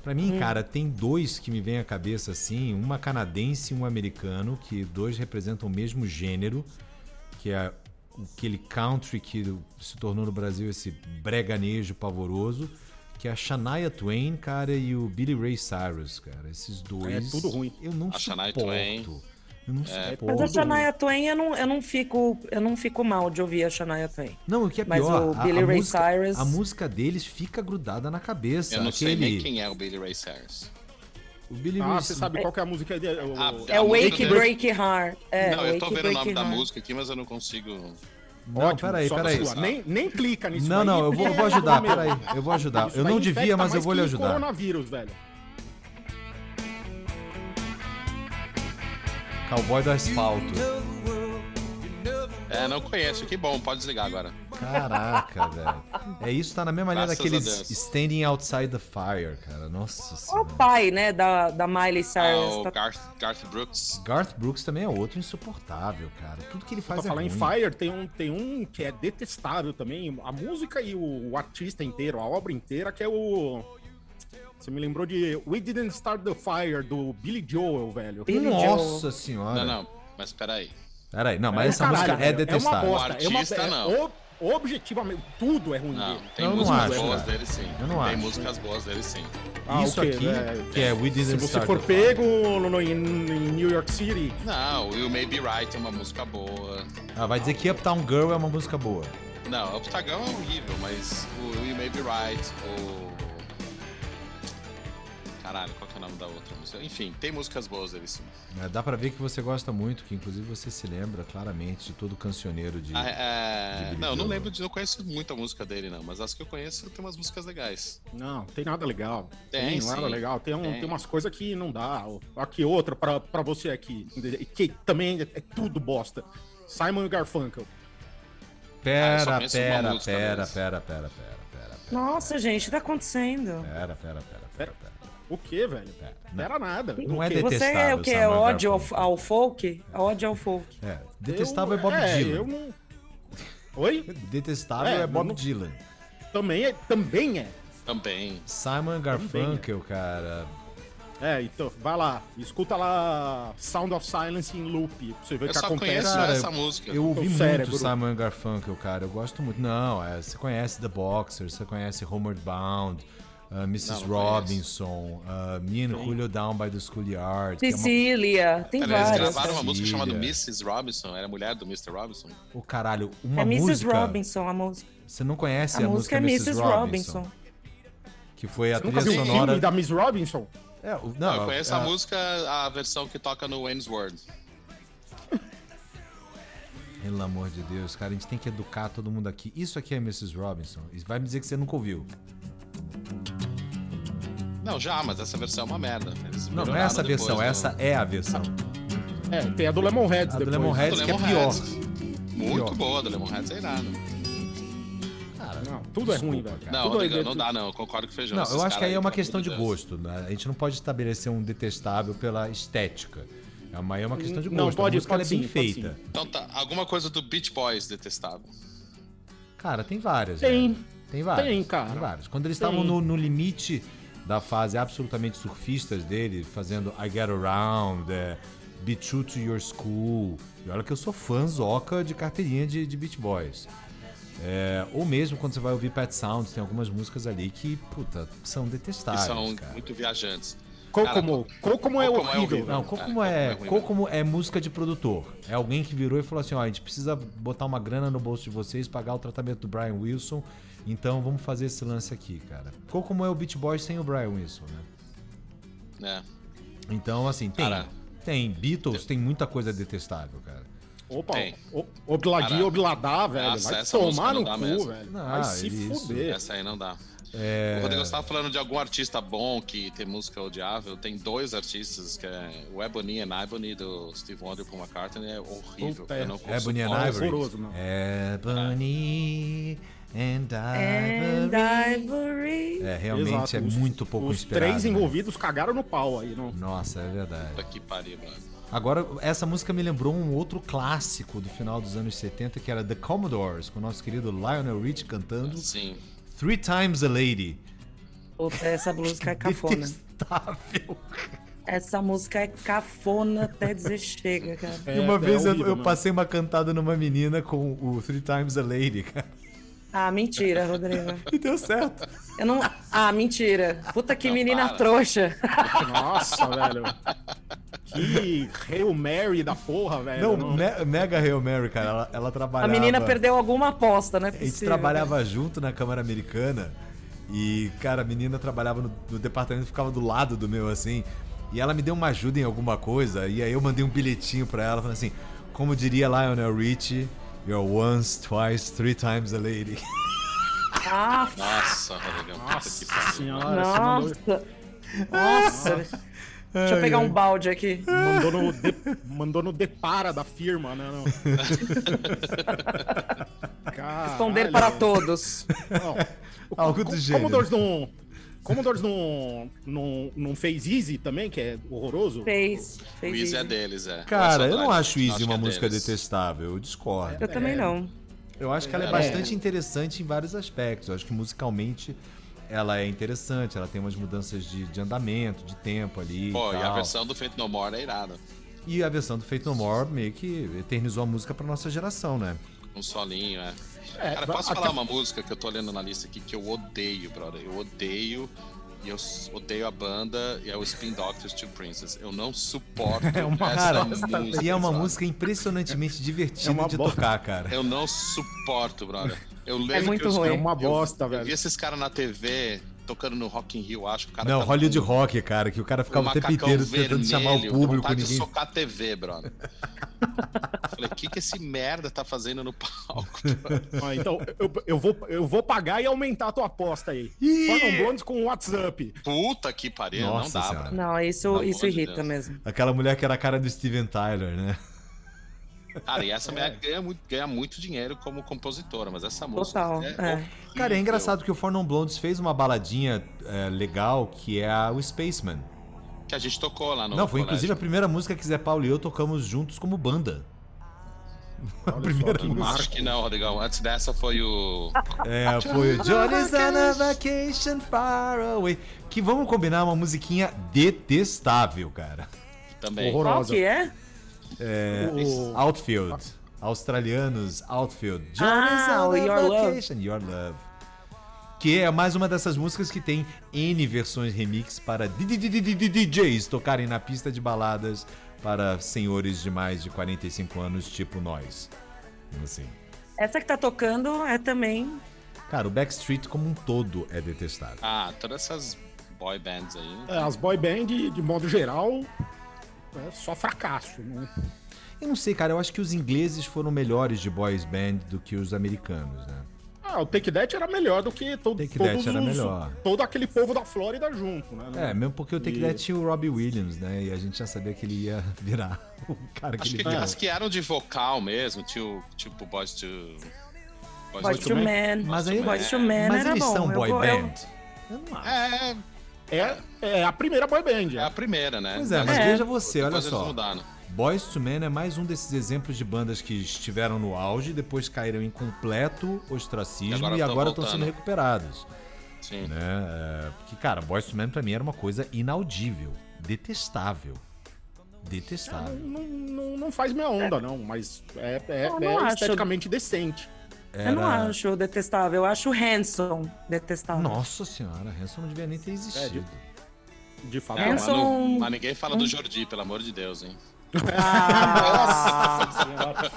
Pra mim, Hum. cara, tem dois que me vêm à cabeça assim, uma canadense e um americano, que dois representam o mesmo gênero, que é aquele country que se tornou no Brasil esse breganejo pavoroso, que é a Shania Twain, cara, e o Billy Ray Cyrus, cara. Esses dois. É tudo ruim. Eu não A Shania suporto. Twain. Eu não Mas a. Shania Twain, eu não, eu, não fico, eu não fico mal de ouvir a Shania Twain. Não, o que é Mas pior, o a- Billy a, Ray música, Cyrus- a música deles fica grudada na cabeça. Eu não sei Aquele, nem quem é o Billy Ray Cyrus. O Billy Ah, Ray você sabe qual que é a música dele? O- Ah, É A Wake música dele- Break Heart. É, não, eu tô Wake vendo o nome da música aqui, mas eu não consigo. Não, Ótimo, peraí, peraí. Nem, nem clica nisso Não, aí, não, eu vou, vou ajudar, peraí. Eu vou ajudar. isso Eu não devia, mas eu vou lhe ajudar. coronavírus, velho. Cowboy do Asfalto. É, não conheço. Que bom, pode desligar agora. Caraca, [laughs] velho. É isso, tá na mesma linha daqueles. Standing Outside the Fire, cara. Nossa O senhora. pai, né, da, da Miley Ah, Cyrus. o tá- Garth, Garth Brooks. Garth Brooks também é outro insuportável, cara. Tudo que ele Pra faz é falar em ruim. Fire, tem um, tem um que é detestável também. A música e o, o artista inteiro, a obra inteira, que é o. Você me lembrou de We Didn't Start the Fire, do Billy Joel, velho. Billy Nossa senhora. Não, não, mas peraí. Peraí, não, mas É, essa caralho, música é detestável. É uma bosta. O artista, é uma, não. ob- objetivamente, tudo é ruim Não, dele. tem Eu não músicas acho, boas cara. dele sim. Eu não tem acho. músicas boas dele sim. Ah, Isso o quê, aqui, velho? que é We Se Didn't você Start for the Fire. pego no, no- em, em New York City, Não, o You May Be Right é uma música boa. Ah, vai dizer que Uptown Girl é uma música boa. Não, Uptagon é horrível, mas o You May Be Right, o... Caralho, qual que é o nome da outra música? Enfim, tem músicas boas dele sim. É, dá pra ver que você gosta muito, que inclusive você se lembra claramente de todo cancioneiro de. Ah, é... de Não, eu não lembro de. Não conheço muita música dele, não. Mas as que eu conheço tem umas músicas legais. não, tem nada legal. Tem, nada sim. legal. Tem, um, Tem. tem umas coisas que não dá. Aqui outra pra, pra você aqui, que também é, é tudo bosta. Simon e Garfunkel. Ah, Pera, uma pera, música pera, deles. pera, pera, pera, pera, Nossa, gente, o que tá acontecendo? pera, pera, pera, pera, pera. O que, velho? pera. Não era nada. Não O é detestável. Você é o que? É Simon ódio ao, ao folk? Ódio ao folk. É, detestável Eu- é Bob é, Dylan. Eu não... Oi? [laughs] Detestável É, é, Bob não- Dylan. Também é. Também é. Também. Simon Garfunkel, cara. É, então, vai lá, escuta lá Sound of Silence em loop, pra você ver o Eu que só acontece. conheço Cara, essa música. Eu ouvi O muito cérebro. Simon Garfunkel, cara. Eu gosto muito. Não, é, você conhece The Boxer, você conhece Homeward Bound, uh, Mrs. Não, não Robinson, uh, Me and Julio Down by the Schoolyard. que é uma- tem Pera, eles várias. gravaram uma música chamada Mrs. Robinson. Era a mulher do Mr. Robinson? Ô, caralho, uma É Mrs. música. Robinson a música. Você não conhece A, a, música é Mrs. Mrs. Robinson? Robinson. Que foi a Você nunca trilha viu o sonora. filme da Miss Robinson? É, o- Não, não, eu conheço é- a música, a versão que toca no Wayne's World. [laughs] Pelo amor de Deus, cara, a gente tem que educar todo mundo aqui. Isso aqui é Mrs. Robinson. Vai me dizer que você nunca ouviu. Não, já, mas essa versão é uma merda. Eles Não, não é essa depois versão, essa é a versão. É, tem a do Lemonheads A do depois. Lemonheads que é pior. Muito Pior. boa, do Lemonheads é irado. Cara, Não, tudo é ruim, velho. cara. Não, Tudo é- Rodrigão, não dá não, eu concordo com o Feijão. Não, eu acho que aí é uma questão de Deus. gosto. Né? A gente não pode estabelecer um detestável pela estética. É uma, é uma questão de Não, gosto. pode- a música é pode bem sim, pode feita. sim. Então tá, alguma coisa do Beach Boys detestável. Cara, tem várias. Tem. né? Tem várias. Tem, cara. Tem várias. Quando eles estavam no, no limite da fase absolutamente surfistas dele, fazendo I Get Around, é, Be True to Your School. E olha que eu sou fãzoca de carteirinha de, de Beach Boys. É, ou mesmo quando você vai ouvir Pet Sounds, tem algumas músicas ali que, puta, são Que detestáveis. são cara. muito viajantes. Kokomo. Kokomo é Kokomo é horrível. horrível. Não, É, Kokomo é, é ruim Kokomo é música de produtor. É alguém que virou e falou assim: ó, a gente precisa botar uma grana no bolso de vocês, pagar o tratamento do Brian Wilson. Então vamos fazer esse lance aqui, cara. Kokomo é o Beach Boys sem o Brian Wilson, né? né? Então, assim, tem. Cara. Tem Beatles, tem muita coisa detestável, cara. Opa, Tem. Obladi, Obladá, velho. nossa, vai tomar no cu, mesmo. velho. Não, vai se isso. fuder. Essa aí não dá. É, O Rodrigo estava falando de algum artista bom que tem música odiável. Tem dois artistas, que é o Ebony and Ivory do Steve Wonder Paul McCartney. É horrível. Puta, eu não consigo- Ebony and Ivory. horroroso, não. Ebony and And Ivory. Ivory. É, realmente Exato, é os- muito pouco Os inspirado. três né? envolvidos cagaram no pau aí, não? Nossa, é verdade. Puta que pariu, mano. Agora, essa música me lembrou um outro clássico do final dos anos 70, que era The Commodores, com o nosso querido Lionel Rich cantando Sim. Three Times a Lady. Puta, essa música é [laughs] cafona. Detestável. Essa música é cafona até dizer chega, cara. e uma É, vez é eu, horrível eu mesmo. passei uma cantada numa menina com o Three Times a Lady, cara. Ah, mentira, Rodrigo. [laughs] E deu certo. Eu não. Ah, mentira. Puta que Não, menina para. trouxa. Nossa, [laughs] velho. Que Hail Mary da porra, velho. Não, me- mega Hail Mary, cara. Ela, ela A trabalhava... menina perdeu alguma aposta, né? A gente trabalhava junto na Câmara Americana e, cara, a menina trabalhava no, no departamento, ficava do lado do meu, assim, e ela me deu uma ajuda em alguma coisa, e aí eu mandei um bilhetinho pra ela, falando assim, como diria Lionel Richie, you're once, twice, three times a lady. Nossa, Rodrigão. puta Nossa que pariu. senhora, você mandou, nossa. Nossa. Deixa eu pegar um balde aqui. mandou, no de, mandou no depara da firma, né? Não. Caralho, Responder para todos. Não. O Algo do gênero. Commodores não. Commodores não, não, não fez Easy também, que é horroroso? Fez. O fez Easy é deles, é. Cara, eu não acho Easy uma é música deles. detestável, eu discordo. Eu também não. Eu acho que ela é É. bastante interessante em vários aspectos. Eu acho que musicalmente ela é interessante, ela tem umas mudanças de, de andamento, de tempo ali. Pô, e a tal. versão do Fate No More é irada. E a versão do Fate No More meio que eternizou a música pra nossa geração, né? Um solinho, é. É, Cara, posso falar uma música que eu tô olhando na lista aqui que eu odeio, brother? Eu odeio. E eu odeio a banda e é o Spin Doctors to Princess. Eu não suporto [laughs] É uma essa Cara, música. e é uma sabe? música impressionantemente divertida É uma de bosta. tocar, cara. Eu não suporto, brother. Eu lembro muito que eu, ruim. É uma eu- bosta, eu, velho. vi esses caras na TV tocando no Rock in Rio, acho que o cara Não, Hollywood com Rock, cara, que o cara ficava o tempo macacão inteiro tentando chamar o vermelho, público, ninguém. de socar a TV, brother. [laughs] Falei, o que que esse merda tá fazendo no palco? [laughs] Ah, então, eu, eu, vou, eu vou pagar e aumentar a tua aposta aí. Foram Blondes com WhatsApp. Puta que pariu, não dá. Não, isso, Pelo isso de irrita Deus. mesmo. Aquela mulher que era a cara do Steven Tyler, né? Cara, e essa mulher ganha muito, ganha muito dinheiro como compositora, mas essa música. Total, É, é. Cara, é engraçado que o Four Non Blondes fez uma baladinha é, legal que é a, o Spaceman. Que a gente tocou lá no. Não, foi colégio. inclusive a primeira música que Zé Paulo e eu tocamos juntos como banda. [laughs] Olha primeira música. Acho que não, Rodrigão. Antes dessa foi o. É, foi o Johnny's on a vacation far away. Que vamos combinar uma musiquinha detestável, cara. Também. Qual Horrorosa. que é? É, O- Outfield. Australianos, Outfield. Johnny's Ah, on o a Your Love. Your Love. Que é mais uma dessas músicas que tem N versões remix para DJs tocarem na pista de baladas para senhores de mais de 45 anos, tipo nós. Assim. Essa que tá tocando é também. Cara, o Backstreet como um todo é detestável. Ah, todas essas boy bands aí. É, as boy band, de modo geral, é só fracasso. Né? Eu não sei, cara, eu acho que os ingleses foram melhores de boys band do que os americanos, né? Ah, o Take That era melhor do que todo, Take todos That era os- melhor. todo aquele povo da Flórida junto, né? É, mesmo porque o Take E- That tinha o Robbie Williams, né? E a gente já sabia que ele ia [laughs] virar o cara que Acho ele que as que eram de vocal mesmo, tipo, tipo Boys to. Boys to Man. Mas aí, Boys to Man mas era eles bom. são Eu boy eu- band? Eu não acho. É, É, é a primeira boy band. é a primeira, né? Pois é, mas É. veja você, olha só. mudaram. Boys to Men é mais um desses exemplos de bandas que estiveram no auge, depois caíram em completo ostracismo E agora tão agora estão sendo recuperados. Sim. Né? É, Porque, cara, Boys to Men pra mim era uma coisa inaudível, detestável. Detestável. Não, não, não faz minha onda, não, mas é, é, é não acho. esteticamente decente. Eu não Era- acho detestável. Eu acho handsome detestável. Nossa senhora, Hanson não devia nem ter existido. De fato. É, mas, Hanson- não- mas ninguém fala do Jordi, pelo amor de Deus, hein? Ah, Nossa senhora.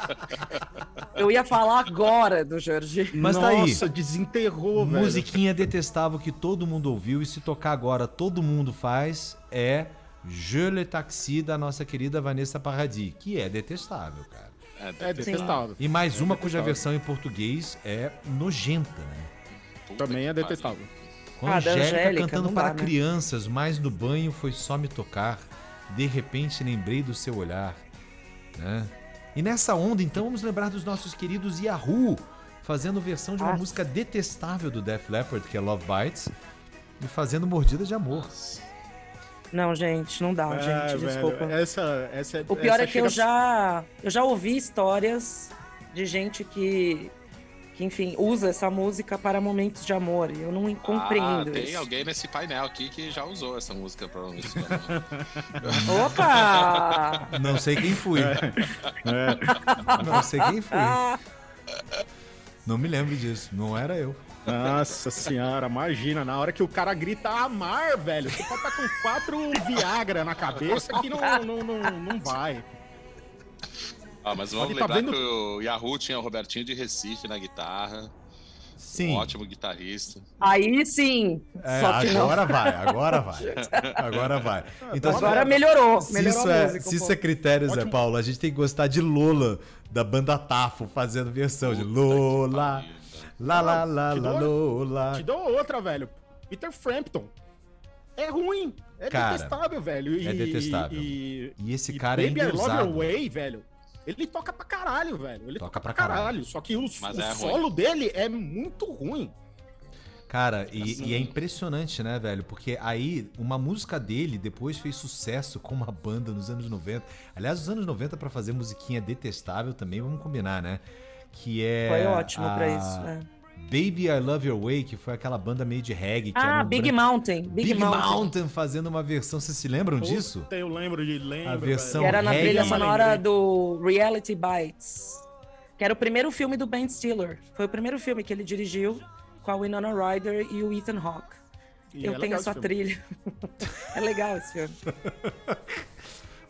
eu ia falar agora do Jorge. Mas tá aí. Nossa, desenterrou, velho. Musiquinha detestável que todo mundo ouviu e se tocar agora todo mundo faz é Je le Taxi da nossa querida Vanessa Paradis, que é detestável, cara. É, É detestável. E mais uma cuja versão em português é nojenta, né? puta Também é detestável. Com da Angélica, Angélica, cantando dá, para né? crianças, mas no banho foi só me tocar. De repente lembrei do seu olhar. Né? E nessa onda, então, vamos lembrar dos nossos queridos Yahoo, fazendo versão de uma Ah. música detestável do Def Leppard, que é Love Bites, e fazendo mordida de amor. Não, gente, não dá, É, gente, velho, desculpa. Essa, essa, O pior essa é que eu chega- já, eu já ouvi histórias de gente que, que, enfim, usa essa música para momentos de amor. E eu não compreendo Ah, tem isso. alguém nesse painel aqui que já usou essa música pra isso. né? [laughs] Opa! Não sei quem fui. É. Não sei quem fui. Ah, [laughs] Não me lembro disso. Não era eu. Nossa senhora, imagina, na hora que o cara grita amar, velho, você pode estar com quatro Viagra na cabeça que não, não, não, não vai. Ah, mas vamos Pode tá lembrar vendo- que o Yahoo tinha o Robertinho de Recife na guitarra. Sim. Um ótimo guitarrista. aí sim. É, Só que não. agora vai, agora vai. Agora vai. Então, se Agora melhorou. Se Melhorou isso, a é, música. se isso é critério, Zé Ótimo. Paulo, a gente tem que gostar de Lola, da banda Tafo, fazendo versão de Lola. Lá, lá, lá, Te lá, dou- Lola. Te dou outra, velho. Peter Frampton. É ruim. É Cara, detestável, velho. E, é detestável. E, E esse e cara é Baby I Love Your. Way, velho. Ele toca pra caralho, velho. Ele Toca toca, pra caralho. caralho. Só que o, o é ruim. solo dele é muito ruim. Cara, e, Assim. e é impressionante, né, velho? Porque aí, uma música dele depois fez sucesso com uma banda nos anos 90. Aliás, os anos 90 pra fazer musiquinha detestável também, vamos combinar, né? Que é. Foi ótimo a pra isso. né? Baby I Love Your Way, que foi aquela banda meio de reggae. Que era Ah, um Big branco- Mountain. Big, Big Mountain. Mountain fazendo uma versão. Vocês se lembram disso? Puta, eu lembro de lembro, A versão Que era na trilha sonora do Reality Bites. Que era o primeiro filme do Ben Stiller. Foi o primeiro filme que ele dirigiu com a Winona Ryder e o Ethan Hawke. E Eu é tenho esse filme. trilha. [laughs] é legal esse filme. [laughs]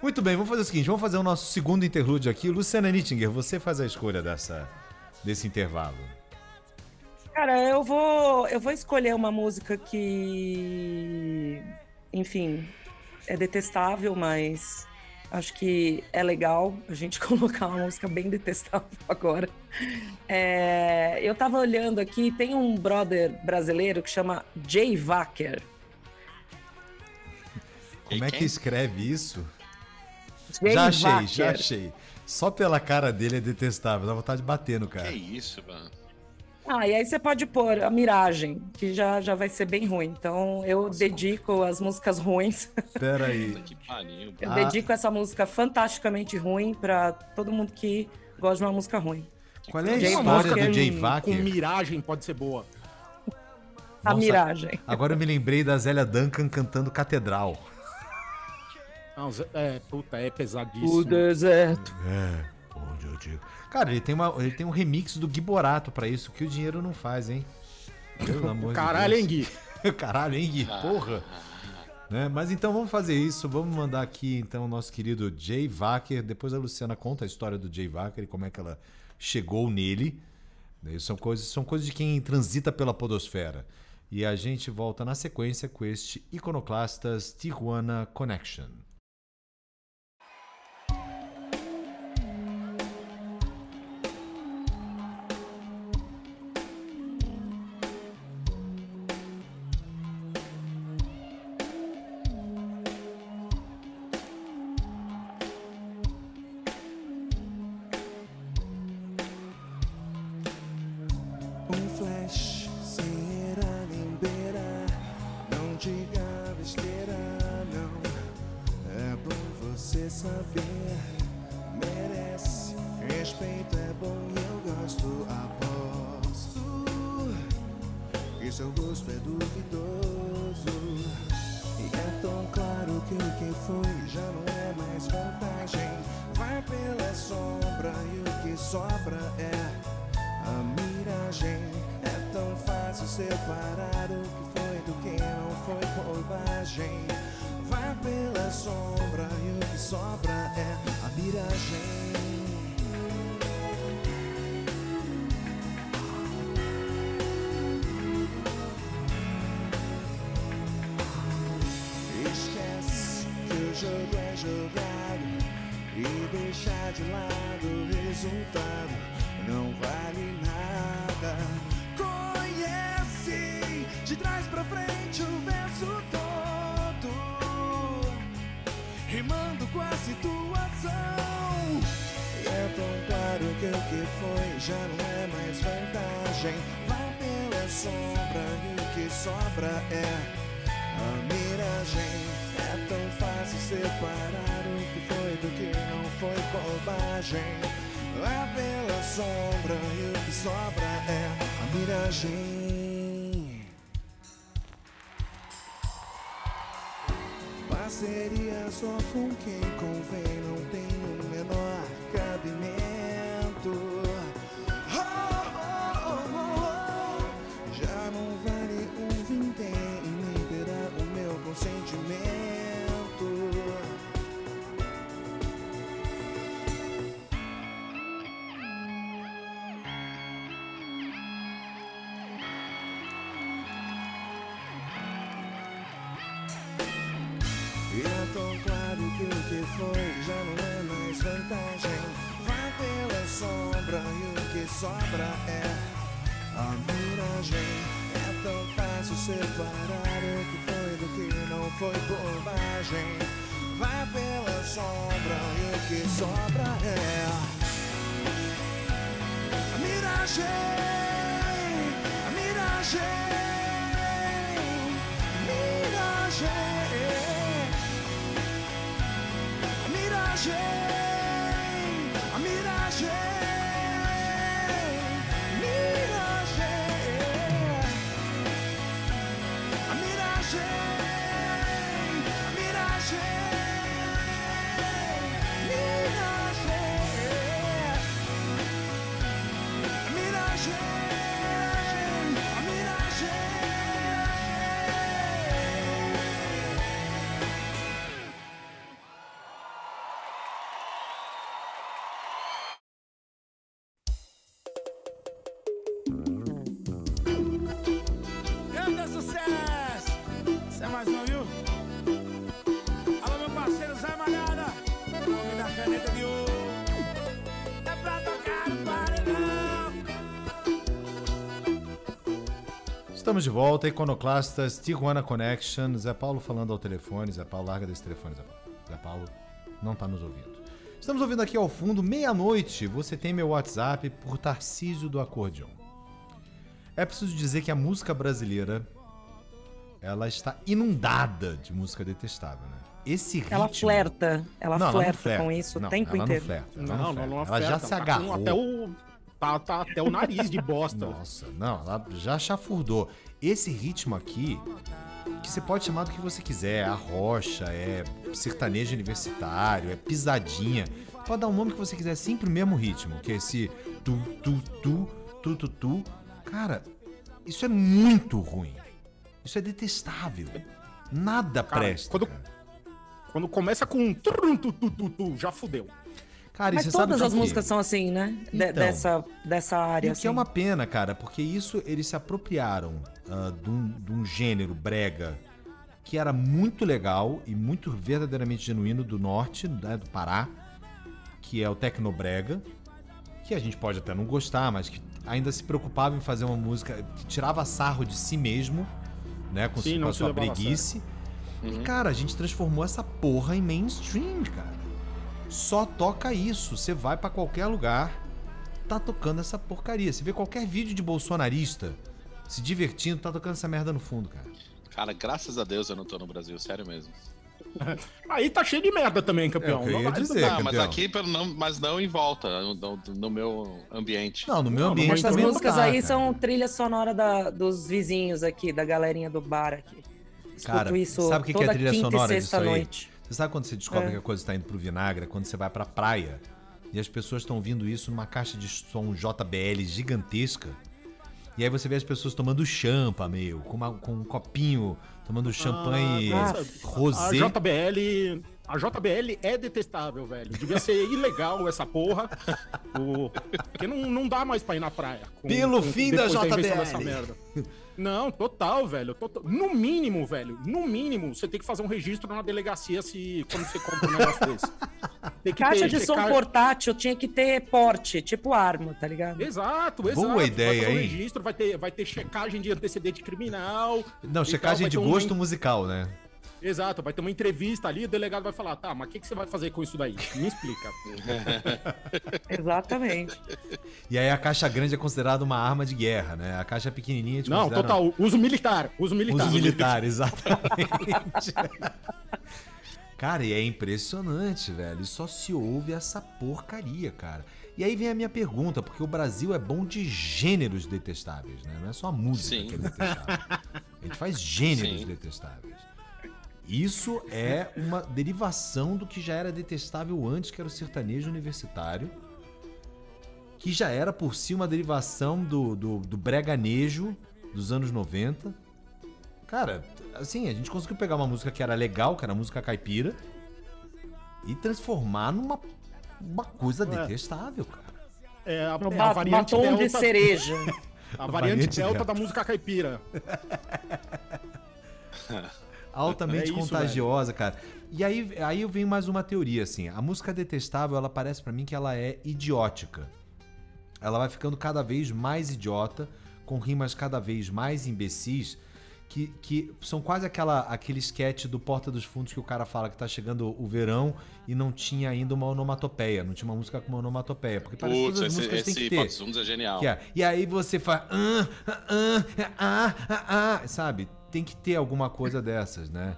Muito bem, vamos fazer o seguinte: vamos fazer o nosso segundo interlúdio aqui. Luciana Nittinger, você faz a escolha dessa, desse intervalo. Cara, eu vou, eu vou escolher uma música que, enfim, é detestável, mas acho que é legal a gente [laughs] colocar uma música bem detestável agora. É, eu tava olhando aqui, tem um brother brasileiro que chama Jay Wacker. Como é que escreve isso? Jay já achei, Wacker. já achei. Só pela cara dele é detestável, dá vontade de bater no Que cara. isso, mano. Ah, e aí você pode pôr a Miragem, que já, já vai ser bem ruim. Então eu dedico as músicas ruins. Pera aí. Que. Eu Ah. dedico essa música fantasticamente ruim pra todo mundo que gosta de uma música ruim. Qual é a Jay história Wacker do Jay Com Wacker? miragem pode ser boa. A Nossa, Miragem. Agora eu me lembrei da Zélia Duncan cantando Catedral. Zé- é, puta, é pesadíssimo. deserto. É, onde eu digo. Cara, ele tem, uma, ele tem um remix do Gui Borato pra isso, que o dinheiro não faz, hein? Pelo [laughs] amor Caralho, hein, de Gui? Deus. [laughs] Caralho, hein, Gui? Porra. Né? Mas então vamos fazer isso. Vamos mandar aqui então o nosso querido Jay Wacker. Depois a Luciana conta a história do Jay Wacker e como é que ela chegou nele. Né? São coisas, são coisas de quem transita pela podosfera. E a gente volta na sequência com este Iconoclastas Tijuana Connection. Sobra é a miragem. É tão fácil separar o que foi do que não foi bobagem. Vai pela sombra e o que sobra é a miragem. A miragem. Miragem. A miragem, Estamos de volta, Iconoclastas, Tijuana Connection. Zé Paulo falando ao telefone. Zé Paulo, larga desse telefone, Zé Paulo. Zé Paulo não está nos ouvindo. Estamos ouvindo aqui ao fundo, meia-noite. Você tem meu WhatsApp por Tarcísio do Acordeon. É preciso dizer que a música brasileira ela está inundada de música detestável, né? Esse ritmo... Ela flerta, ela Não, ela não flerta flerta. com isso Não, o tempo ela não inteiro. flerta, ela Não, não, flerta. não Ela já afeta, se tá agarrou. Até o, tá, tá até o nariz de bosta. Nossa, não, ela já chafurdou. Esse ritmo aqui, que você pode chamar do que você quiser, é arrocha, é sertanejo universitário, é pisadinha. Pode dar o nome que você quiser, sempre o mesmo ritmo, que é esse tu, tu, tu, tu, tu, tu. Cara, isso é muito ruim. Isso é detestável. Nada Cara, presta. quando- cara. Quando começa com um tu, tu, tu, tu, já fudeu. Cara, e Mas todas as músicas são assim, né? De- Então. dessa, dessa área. E o que é assim. uma pena, cara, porque isso eles se apropriaram ah, de, um, de um gênero brega que era muito legal e muito verdadeiramente genuíno do norte, né, do Pará, que é o Tecnobrega, que a gente pode até não gostar, mas que ainda se preocupava em fazer uma música que tirava sarro de si mesmo, né, com, Sim, com não a sua levava a breguice. E, cara, a gente transformou essa porra em mainstream, cara. Só toca isso. Você vai pra qualquer lugar, tá tocando essa porcaria. Você vê qualquer vídeo de bolsonarista se divertindo, tá tocando essa merda no fundo, cara. Cara, graças a Deus eu não tô no Brasil, sério mesmo. [laughs] Aí tá cheio de merda também, campeão. É o que eu Não vai- dizer. Ah, mas aqui, não, mas não em volta, no, meu ambiente. Não, no meu Não, ambiente Essas músicas tá, aí cara. são trilha sonora da- dos vizinhos aqui, da galerinha do bar aqui. Escuto Cara, isso sabe o que que é toda trilha quinta sonora e disso sexta aí? noite. Você sabe quando você descobre É. que a coisa está indo pro vinagre? É Quando você vai pra praia e as pessoas estão ouvindo isso numa caixa de som JBL gigantesca. E aí você vê as pessoas tomando champa, meu, com, uma- com um copinho, tomando champanhe Ah, A rosé. JBL, A JBL é detestável, velho. Devia ser ilegal essa porra. O... Porque não, não dá mais pra ir na praia. com- Pelo com- fim da JBL. merda. Não, total, velho. total. No mínimo, velho. No mínimo, você tem que fazer um registro na delegacia se quando você compra um negócio desse. Tem que Caixa ter- de som checar- portátil tinha que ter porte, tipo arma, tá ligado? Exato, Boa exato. ideia, vai um hein? registro, vai ter, vai ter checagem de antecedente criminal. Não, e checagem tal, de ter um- gosto musical, né? Exato, vai ter uma entrevista ali, o delegado vai falar, tá, mas o que, que você vai fazer com isso daí? Me explica. [laughs] Exatamente. E aí a caixa grande é considerada uma arma de guerra, né? A caixa pequenininha gente Não, considera total, uso militar, uso militar. Uso militar, exatamente. [laughs] cara, e é impressionante, velho. Só se ouve essa porcaria, cara. E aí vem a minha pergunta, porque o Brasil é bom de gêneros detestáveis, né? Não é só a música Sim. que é detestável. A gente faz gêneros Sim. detestáveis. Isso é uma derivação do que já era detestável antes, que era o sertanejo universitário. Que já era por si uma derivação do, do, do breganejo dos anos 90. Cara, assim, a gente conseguiu pegar uma música que era legal, que era música caipira, e transformar numa uma coisa detestável, cara. É a, é a variante batom de delta, cereja. [laughs] a variante variante delta delta. da música caipira. [laughs] altamente É isso, contagiosa, cara. E aí, aí eu venho mais uma teoria, assim. A música detestável, ela parece pra mim que ela é idiótica. Ela vai ficando cada vez mais idiota, com rimas cada vez mais imbecis, que, que são quase aquela, aquele sketch do Porta dos Fundos que o cara fala que tá chegando o verão e não tinha ainda uma onomatopeia, não tinha uma música com uma onomatopeia. Porque parece que Putz, todas as esse, músicas têm esse que ter. Portos Fundos é genial. Que é, E aí você faz. "Ah, ah, ah, ah, ah", sabe? Tem que ter alguma coisa dessas, né?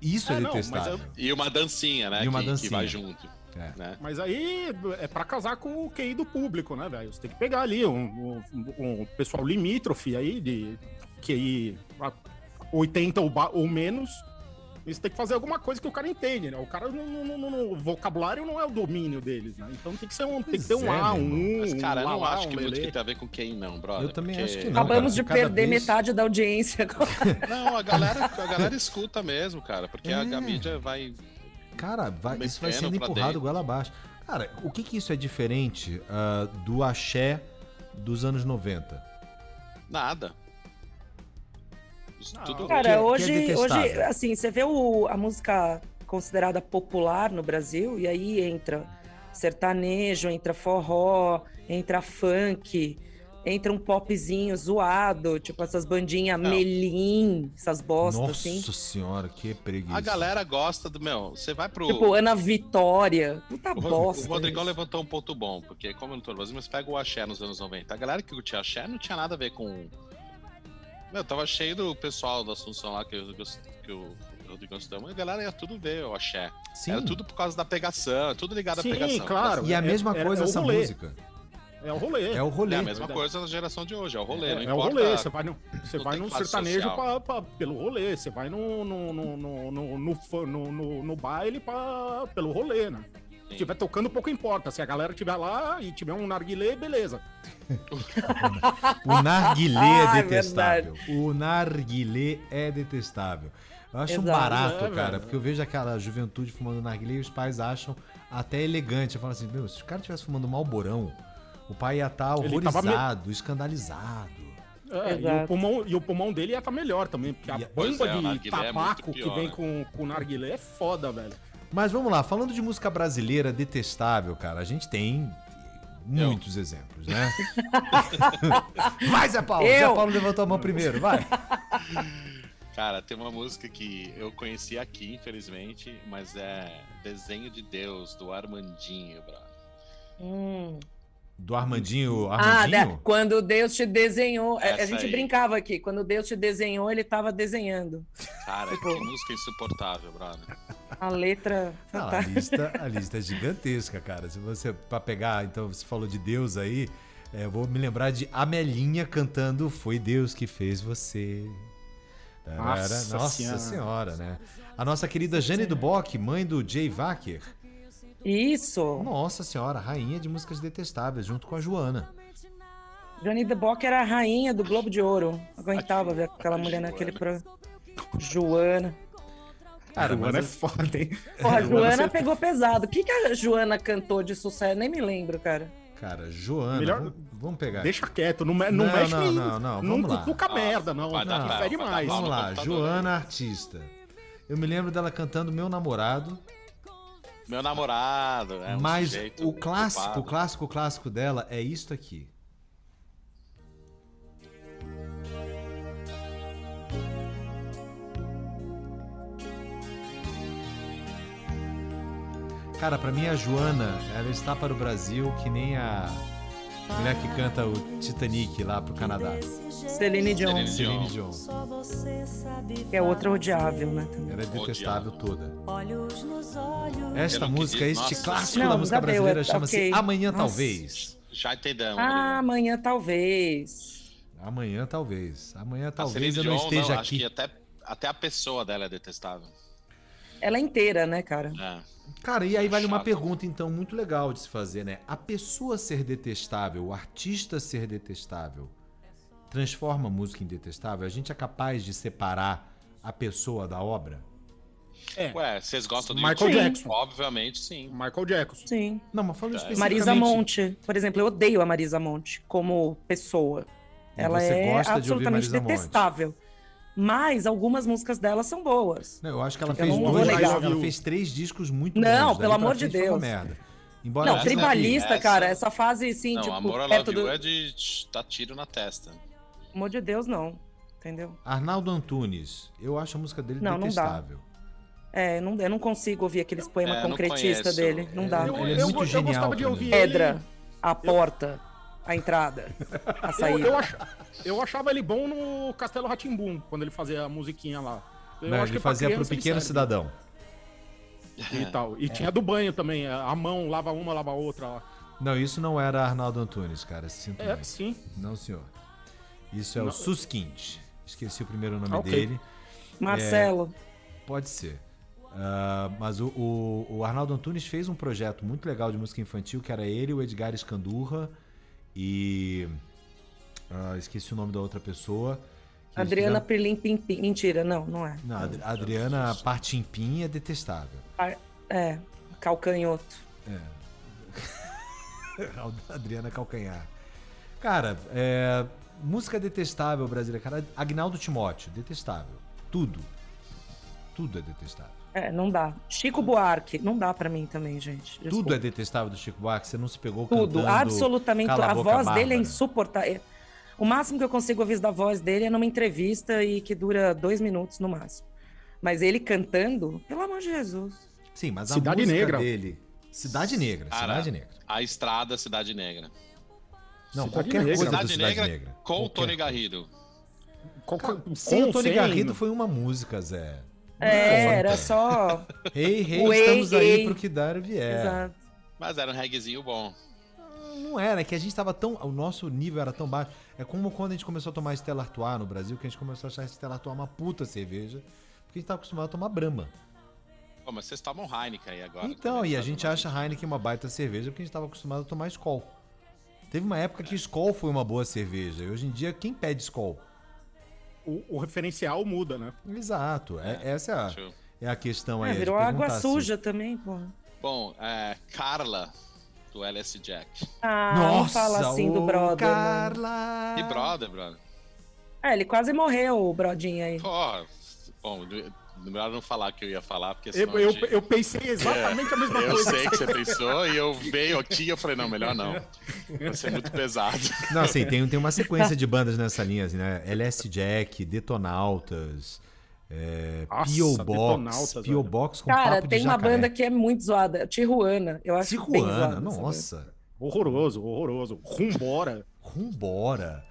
Isso é, É, não, mas detestável. eu- E uma dancinha, né? E uma que, que dancinha. vai junto. É. Né? Mas aí é pra casar com o QI do público, né, velho? Você tem que pegar ali um, um- um pessoal limítrofe aí de QI a 80 ou, ba- ou menos. Você tem que fazer alguma coisa que o cara entende, né? O cara, não, não- não- não- o vocabulário não é o domínio deles, né? Então tem que ser um, tem que ter um é, A, um U, Mas, cara, eu um não Alá, acho um que muito tem a ver com quem não, brother. Eu também porque- acho que não. Acabamos cara, de perder vez- metade da audiência agora. [laughs] Não, a galera, a galera escuta mesmo, cara. Porque a, É. a mídia vai. Cara, vai- isso vai sendo empurrado dentro. goela abaixo. Cara, o que que isso é diferente ah, do axé dos anos 90? Nada. Não. Tudo. Cara, que é- que é hoje, hoje, assim, você vê o- a música considerada popular no Brasil, e aí entra sertanejo, entra forró, entra funk, entra um popzinho zoado, tipo essas bandinhas Não. melim, essas bostas, Nossa assim. senhora, que preguiça. A galera gosta do. Meu, você vai pro. Tipo, Ana Vitória. Puta O, bosta. o Rodrigão isso. levantou um ponto bom, porque como eu não tô no Brasil, mas pega o axé nos anos 90. A galera que curtia axé não tinha nada a ver com. Meu, tava cheio do pessoal da Assunção lá que, eu- que o Rodrigão estudou, mas a galera ia tudo ver o axé. Sim. Era tudo por causa da pegação, tudo ligado Sim, à pegação. claro. E a É- mesma é- coisa é o essa rolê. música. É o rolê. É o rolê. É a mesma coisa na geração de hoje, é o rolê, É, não é o rolê, você vai, no, você não vai classe sertanejo pra, pra- pelo rolê, você vai no, no, no, no, no, no, no, no- no baile pra, pelo rolê, né? Se Sim. tiver tocando, pouco importa. Se a galera tiver lá e tiver um narguilé, beleza. O narguilé [laughs] Ah, é é detestável. o narguilé é detestável. Eu acho um Exato. barato, É, cara, porque eu vejo aquela juventude fumando narguilé e os pais acham até elegante. Eu falo assim, meu, se o cara estivesse fumando malborão, o pai ia estar Ele tava horrorizado, escandalizado. É, e, o pulmão, e o pulmão dele ia estar melhor também, porque a E- bomba é, de é tabaco que vem né? com, com o narguilé é foda, velho. Mas vamos lá, falando de música brasileira detestável, cara, a gente tem muitos exemplos, né? [laughs] vai, Zé Paulo! Zé Eu? Paulo levantou a mão primeiro, vai! Cara, tem uma música que eu conheci aqui, infelizmente, mas é Desenho de Deus, do Armandinho, brother. Hum. Do Armandinho. Ah, Armandinho? né? quando Deus te desenhou. é, A Essa gente aí. brincava aqui. Quando Deus te desenhou, ele tava desenhando. Cara, Tipo- que música insuportável, brother. A letra. Não, a fantástica. lista, a [laughs] lista é gigantesca, cara. Se você, pra pegar, então você falou de Deus aí, é, eu vou me lembrar de Amelinha cantando Foi Deus que fez você. Nossa Nossa Senhora. senhora, né? A nossa querida Jane Duboc, mãe do Jay Wacker. Isso. Nossa senhora, rainha de músicas detestáveis, junto com a Joana. Johnny The Bock era a rainha do Globo de Ouro. Aguentava ver aquela A mulher Joana. naquele pro... Joana. Cara, Joana é foda, hein? Porra, a Joana, pegou pesado. O que, que a Joana cantou de sucesso? Nem me lembro, cara. Cara, Joana, Melhor- vamos, pegar. Deixa quieto, não, me- não, Não, mexe não, não, não, Não vamos lá. cutuca Ah, merda, não. vai dar Não vai dar mais. pau. Vamos lá, computador, Joana artista. Eu me lembro dela cantando Meu Namorado, Meu namorado, é um mas o clássico, o ocupado. clássico, o clássico dela é isto aqui. Cara, pra mim a Joana, ela está para o Brasil que nem a mulher que canta o Titanic lá pro Canadá. Celine Dion, Celine Celine Dion. Dion. que é outra odiável, né? também. Ela é detestável toda. Olhos nos olhos. Esta música, diz, este nossa clássico Senhora. da Não, música brasileira é- chama-se ok. Amanhã Nossa. Talvez. Já entendemos. Ah, amanhã talvez. Amanhã talvez. Amanhã talvez eu Celine não Dion, esteja Acho que aqui. até, até a pessoa dela é detestável. Ela é inteira, né, cara? É. Cara, e aí vale uma pergunta, então, muito legal de se fazer, né? A pessoa ser detestável, o artista ser detestável, transforma a música em detestável? A gente é capaz de separar a pessoa da obra? É, Ué, vocês gostam do Michael YouTube? Jackson. Obviamente, sim. Michael Jackson. Sim. Não, mas falando É. especificamente... Marisa Monte, por exemplo, eu odeio a Marisa Monte como pessoa. E Ela você é gosta de ouvir absolutamente Marisa Monte? detestável. Mas algumas músicas dela são boas. Não, eu acho que ela Eu fez não dois ela fez três discos muito Não, bons. daí pelo amor de Deus. merda. Embora Não, tribalista, essa- cara, essa fase, assim, não, tipo, Amor a perto Love do... É de dar tiro na testa. Amor de Deus, não. Entendeu? Arnaldo Antunes, eu acho a música dele Não, não dá. detestável. É, não, eu não consigo ouvir aqueles poemas É, concretistas dele. Não dá. Eu- Eu, Ele é eu, muito eu genial gostava de ouvir. Pedra, a porta, a entrada, [laughs] a ele. Eu, saída. eu, ach- eu achava ele bom no Castelo Ratimbum, quando ele fazia a musiquinha lá. Eu Não, acho ele que pra fazia pro criança ele Pequeno. Cidadão. E tal. E tinha do banho também. A mão lava uma, lava a outra. lá. Não, isso não era Arnaldo Antunes, cara. Sinto É, muito. sim. Não, senhor. Isso é o Não. Suskind. Esqueci o primeiro nome Ok. dele. Marcelo. Pode ser. Ah, mas o, o, o Arnaldo Antunes fez um projeto muito legal de música infantil, que era ele, o Edgar Escandurra e. ah, esqueci o nome da outra pessoa. Adriana fizeram- Pirlim Pim Pim. Mentira, não, não é. Não, Ad- Adriana Partimpim é detestável. É, calcanhoto. [laughs] Adriana Calcanhar. Cara, é, música detestável brasileira. Cara, Agnaldo Timóteo, detestável. Tudo. Tudo é detestável. É, não dá. Chico Buarque, não dá pra mim também, gente. Tudo Desculpa. é detestável do Chico Buarque. Você não se pegou Tudo, cantando absolutamente. Cala A Boca voz dele é Bárbara. insuportável. O máximo que eu consigo ouvir da voz dele é numa entrevista e que dura dois minutos no máximo. Mas ele cantando, pelo amor de Jesus. Sim, mas a Cidade música Negra. dele... Cidade Negra, Cara, Cidade Negra. A Estrada Cidade Negra. Não, Cidade qualquer Negra. coisa do Cidade Cidade Negra, Negra. com o Qualquer Tony. Garrido. Qual- Sim, com o Tony sem- Garrido foi uma música, Zé. É, conta. era só. Ei, rei, O ei, estamos aí ei. pro que dar e vier. Exato. Mas era um reguezinho bom. Não era, é que a gente tava tão. O nosso nível era tão baixo. É como quando a gente começou a tomar Stella Artois no Brasil, que a gente começou a achar Stella Artois uma puta cerveja, porque a gente tava acostumado a tomar Brahma. Pô, mas vocês tomam Heineken aí agora. Então, também, e a gente acha Heineken uma baita cerveja porque a gente tava acostumado a tomar Skol. Teve uma época que Skol foi uma boa cerveja, e hoje em dia quem pede Skol? O, o referencial muda, né? Exato, é, essa é a, Show. é a questão aí. É, é de virou água se- suja também, pô. Bom, é, Carla, do LS Jack. Ah, não fala assim do brother. mano. Carla! E brother, brother. É, ele quase morreu, o brodinho aí. Pô, bom, melhor não falar que eu ia falar, porque Eu, senão eu, gente- eu pensei exatamente a mesma Eu coisa. sei que você pensou e eu veio aqui e eu falei, não, melhor não. Vai ser muito pesado. Não, assim, tem, tem uma sequência de bandas nessa linha, assim, né? LS Jack, Detonautas, é, Nossa, P.O. Box, P.O. Box com Cara, papo de tem uma banda que é muito zoada. Tijuana. Eu acho Tijuana, banda. nossa. Horroroso, horroroso. Rumbora. Rumbora.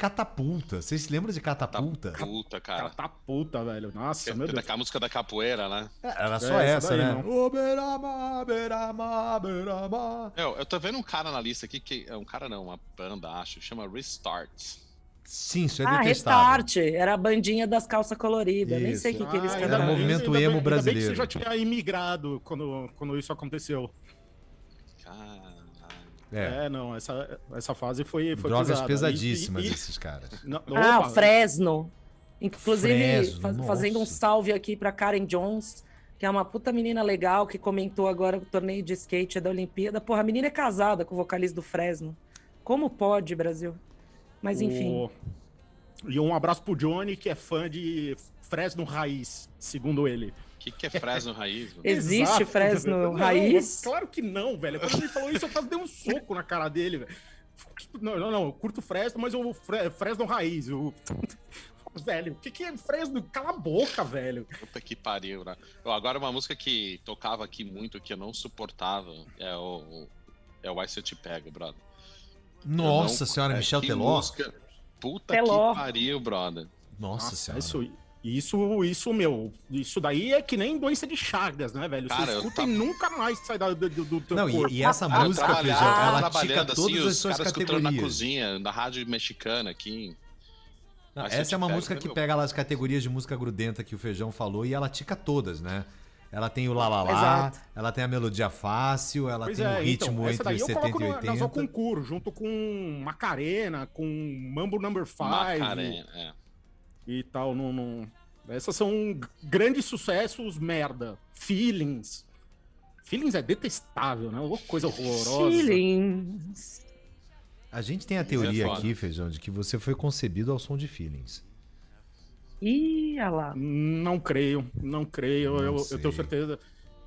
Catapulta. Vocês se lembram de Catapulta? Puta, cara. Catapulta, velho. Nossa, meu Deus. Daquela música da capoeira, né? É, Era só É, essa, essa daí, né? não. Ô, Berama, Berama, Berama. Meu, eu tô vendo um cara na lista aqui que é um cara não, uma banda, acho, chama Restart. Sim, isso é Ah, detestável. Restart. Era a bandinha das calças coloridas. Nem sei o Isso. que, que eles Ah, Era cantaram. movimento emo Ainda bem que brasileiro. você já tinha imigrado quando, quando isso aconteceu. Caralho. É, É, não, essa, essa fase foi, foi drogas pesada. pesadíssimas E- e- esses caras. [laughs] Não, Ah, opa, o Fresno. Inclusive, Fresno, fa- fazendo um salve aqui pra Karen Jones, que é uma puta menina legal, que comentou agora o torneio de skate da Olimpíada. Porra, a menina é casada com o vocalista do Fresno. Como pode, Brasil? Mas enfim. O- E um abraço pro Johnny, que é fã de Fresno Raiz, segundo ele. O que, que é Fresno Raiz? Existe Exato, Fresno velho. Não, Raiz? Claro que não, velho. Quando ele falou isso, eu quase dei um soco na cara dele, velho. Não, não, não. Eu curto Fresno, mas eu Fre- Fresno Raiz. Eu... [laughs] Velho, o que, que é Fresno? Cala a boca, velho. Puta que pariu, né? Agora uma música que tocava aqui muito, que eu não suportava, é o. É o Why Se Eu Te Pego, brother. Nossa não- senhora, é, Michel que Teló. música- Puta Teló. que pariu, brother. Nossa, senhora. isso, isso, isso, meu. Isso daí é que nem doença de Chagas, né, velho? Cara, Você eu escuta tava- e nunca mais sai da- do, do, do teu Não, corpo. e, e essa eu música, Feijão, ela tica trabalhando todas assim, as suas escutando na categorias. cozinha, na rádio mexicana aqui. Não, eu essa é uma pego, música né, que meu? pega lá as categorias de música grudenta que o Feijão falou e ela tica todas, né? Ela tem o lá lá lá, Exato. ela tem a melodia fácil, ela Pois tem o é, ritmo então, essa entre daí eu 70 coloco e no, na 80. Zó Concurso, junto com Macarena, com Mambo Number 5 Macarena, é. E tal. Não, não... Essas são grandes sucessos, merda. Feelings. Feelings é detestável, né? Uma coisa horrorosa. Feelings. A gente tem a é teoria foda. aqui, Feijão, de que você foi concebido ao som de feelings. Ih, olha lá. Não creio, não creio. Não eu, eu tenho certeza.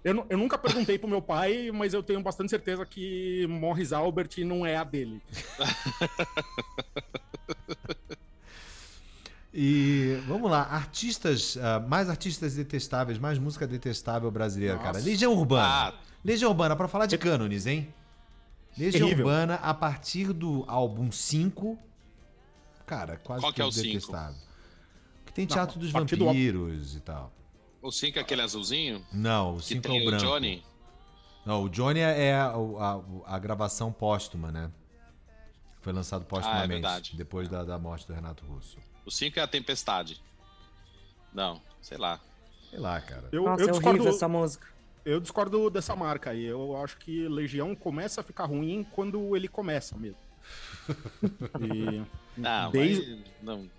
Eu, eu nunca perguntei pro meu pai, mas eu tenho bastante certeza que Morris Albert não é a dele. [laughs] E vamos lá, artistas, ah, mais artistas detestáveis, mais música detestável brasileira, cara. Nossa. Legião Urbana. Ah, Legião Urbana, pra falar de cânones, hein? Legião Terrível. Urbana, a partir do álbum 5, cara, quase Qual que é o cinco? detestável. Que tem Não, Teatro dos a partir do- Vampiros e tal. o 5 é aquele azulzinho? Não, o Que 5 é o o branco. Johnny? Não, o Johnny é a, a- a gravação póstuma, né? Foi lançado póstumamente, Ah, verdade. depois da, da morte do Renato Russo. O 5 é a Tempestade. Não, sei lá. Sei lá, cara. Eu, Nossa, eu é discordo, horrível essa música. eu discordo dessa marca aí. Eu acho que Legião começa a ficar ruim quando ele começa mesmo. [laughs] E Não, Desde- mas não.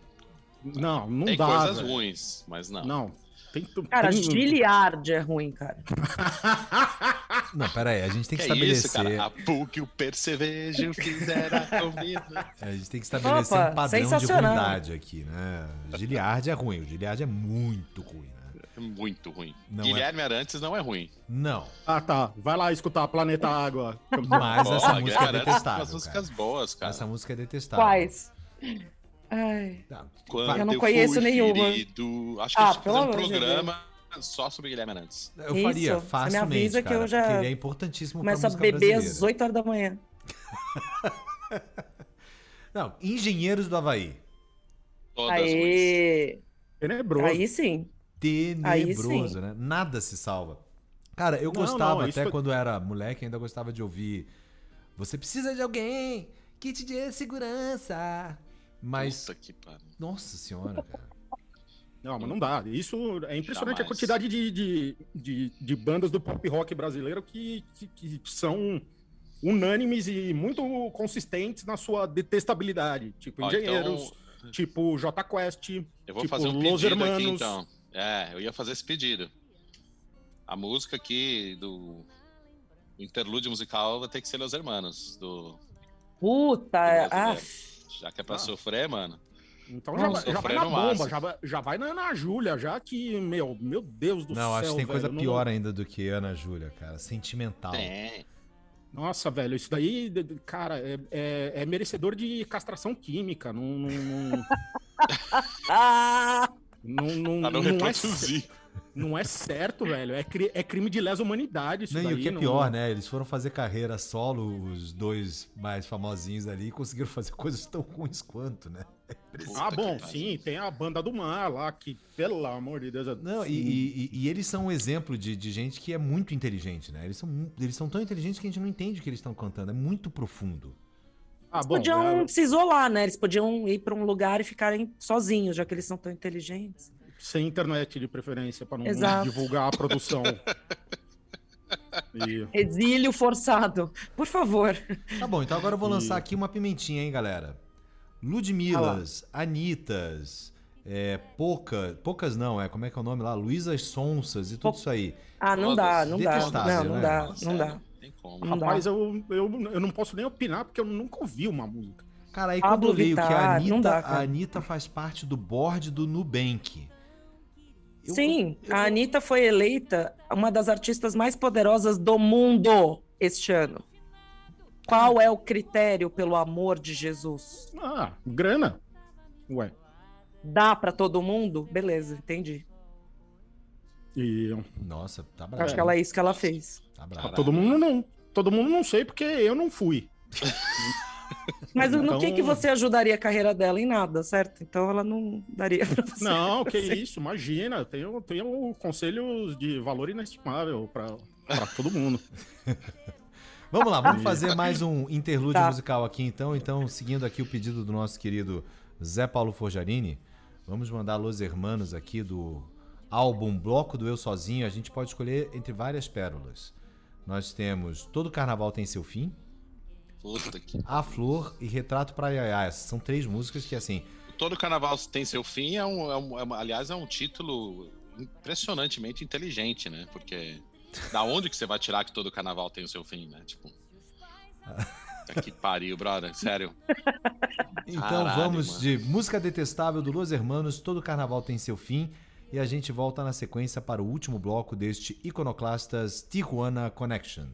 não, não Tem dá. coisas velho. ruins, mas não. Não. Tem, Cara, tem- Giliard é ruim, cara. [laughs] Não, pera aí, a gente tem que, Que é estabelecer. isso, cara? A PUC, o percevejo fizeram a comida. [laughs] A gente tem que estabelecer Opa, um padrão de ruindade aqui, né? Giliard é ruim, o Giliard é muito ruim, né? É muito ruim. Não Guilherme Arantes não é ruim. Não, Ah, tá. Vai lá escutar Planeta Água. mas essa música é detestável, umas músicas cara. boas, cara. Essa música é detestável. Quais? Ai. Tá. Quando Eu não conheço nenhuma. ferido- Acho que Ah, a gente um de programa só sobre Guilherme Arantes. Eu Isso, faria você me avisa que cara, eu já porque ele é importantíssimo Começa a beber brasileira. às 8 horas da manhã. [laughs] Não, Engenheiros do Havaí. Todas. Aí, Tenebroso. aí sim. Tenebroso, sim. né? Nada se salva. Cara, eu Não, gostava, não, até foi- quando era moleque, ainda gostava de ouvir Você precisa de alguém que te dê segurança. Mas, Puta que pariu. nossa senhora, cara. Não, mas não dá. Isso é impressionante a Jamais. quantidade de, de, de, de bandas do pop rock brasileiro que, que, que são unânimes e muito consistentes na sua detestabilidade. Tipo Ó, Engenheiros, então, tipo J Quest, eu vou tipo fazer um Los pedido aqui, Hermanos. então. É, eu ia fazer esse pedido. A música aqui do interlúdio musical vai ter que ser Los Hermanos, do... Puta, ah, brasileiro. Já que é pra Ah. sofrer, mano. Então já, já vai na bomba, já vai, já vai na, na Júlia, já que, meu, meu Deus do Não, céu. acho que tem coisa velho, não- pior ainda do que Ana Júlia, cara. Sentimental. Tem. Nossa, velho, isso daí, cara, é, é- é merecedor de castração química. Não, não, não, [laughs] não, não, Pra não não é. Não é certo, velho. É, cri- é crime de lesa humanidade isso Não, daí. e o que é não- pior, né? Eles foram fazer carreira solo, os dois mais famosinhos ali, e conseguiram fazer [laughs] coisas tão ruins quanto, né? Ah, Puta bom, sim, tem a banda do mar lá, que, pelo amor de Deus. é- Não, e, e- e eles são um exemplo de, de gente que é muito inteligente, né? Eles são, eles são tão inteligentes que a gente não entende o que eles estão cantando. É muito profundo. Ah, bom, podiam é, se isolar, né? Eles podiam ir pra um lugar e ficarem sozinhos, já que eles são tão inteligentes. Sem internet de preferência, para não Exato. divulgar a produção. [laughs] E- Exílio forçado. Por favor. Tá bom, então agora eu vou lançar E- aqui uma pimentinha, hein, galera? Ludmilas, Anitas, é, pouca, poucas não, é como é que é o nome lá? Luísas Sonsas e tudo isso aí. Ah, não dá, não dá. Detestável, Não, não né? dá, Nossa, não dá. Tem como. Não dá. Rapaz, eu, eu, eu não posso nem opinar porque eu nunca ouvi uma música. Cara, aí Pablo quando eu leio que a Vittar, Anitta, dá, a Anitta faz parte do board do Nubank. Eu- Sim, eu- a Anitta foi eleita uma das artistas mais poderosas do mundo este ano. Qual é o critério pelo amor de Jesus? Ah, grana. Ué. Dá pra todo mundo? Beleza, entendi. E Nossa, tá bravo. Acho que ela é isso que ela fez. Tá bravo. todo mundo não. Todo mundo não sei porque eu não fui. [laughs] Mas no Então- que, que você ajudaria a carreira dela? Em nada, certo? Então ela não daria pra você. Não, [laughs] que isso, imagina. Tenho, tenho conselhos de valor inestimável pra, pra todo mundo. [laughs] Vamos lá, vamos fazer mais um interlúdio Tá. musical aqui então. Então, seguindo aqui o pedido do nosso querido Zé Paulo Forjarini, vamos mandar Los Hermanos aqui do álbum Bloco do Eu Sozinho. A gente pode escolher entre várias pérolas. Nós temos Todo Carnaval Tem Seu Fim, Puta que. A Flor e Retrato pra Yaya. São três músicas que, assim, Todo carnaval tem seu fim, é um, é um- é uma- aliás, é um título impressionantemente inteligente, né? Porque da onde que você vai tirar que todo carnaval tem o seu fim, né? Tipo. [laughs] Tá que pariu, brother. Sério. Então Caralho, vamos mano. de música detestável do Los Hermanos, todo carnaval tem seu fim, e a gente volta na sequência para o último bloco deste Iconoclastas Tijuana Connection.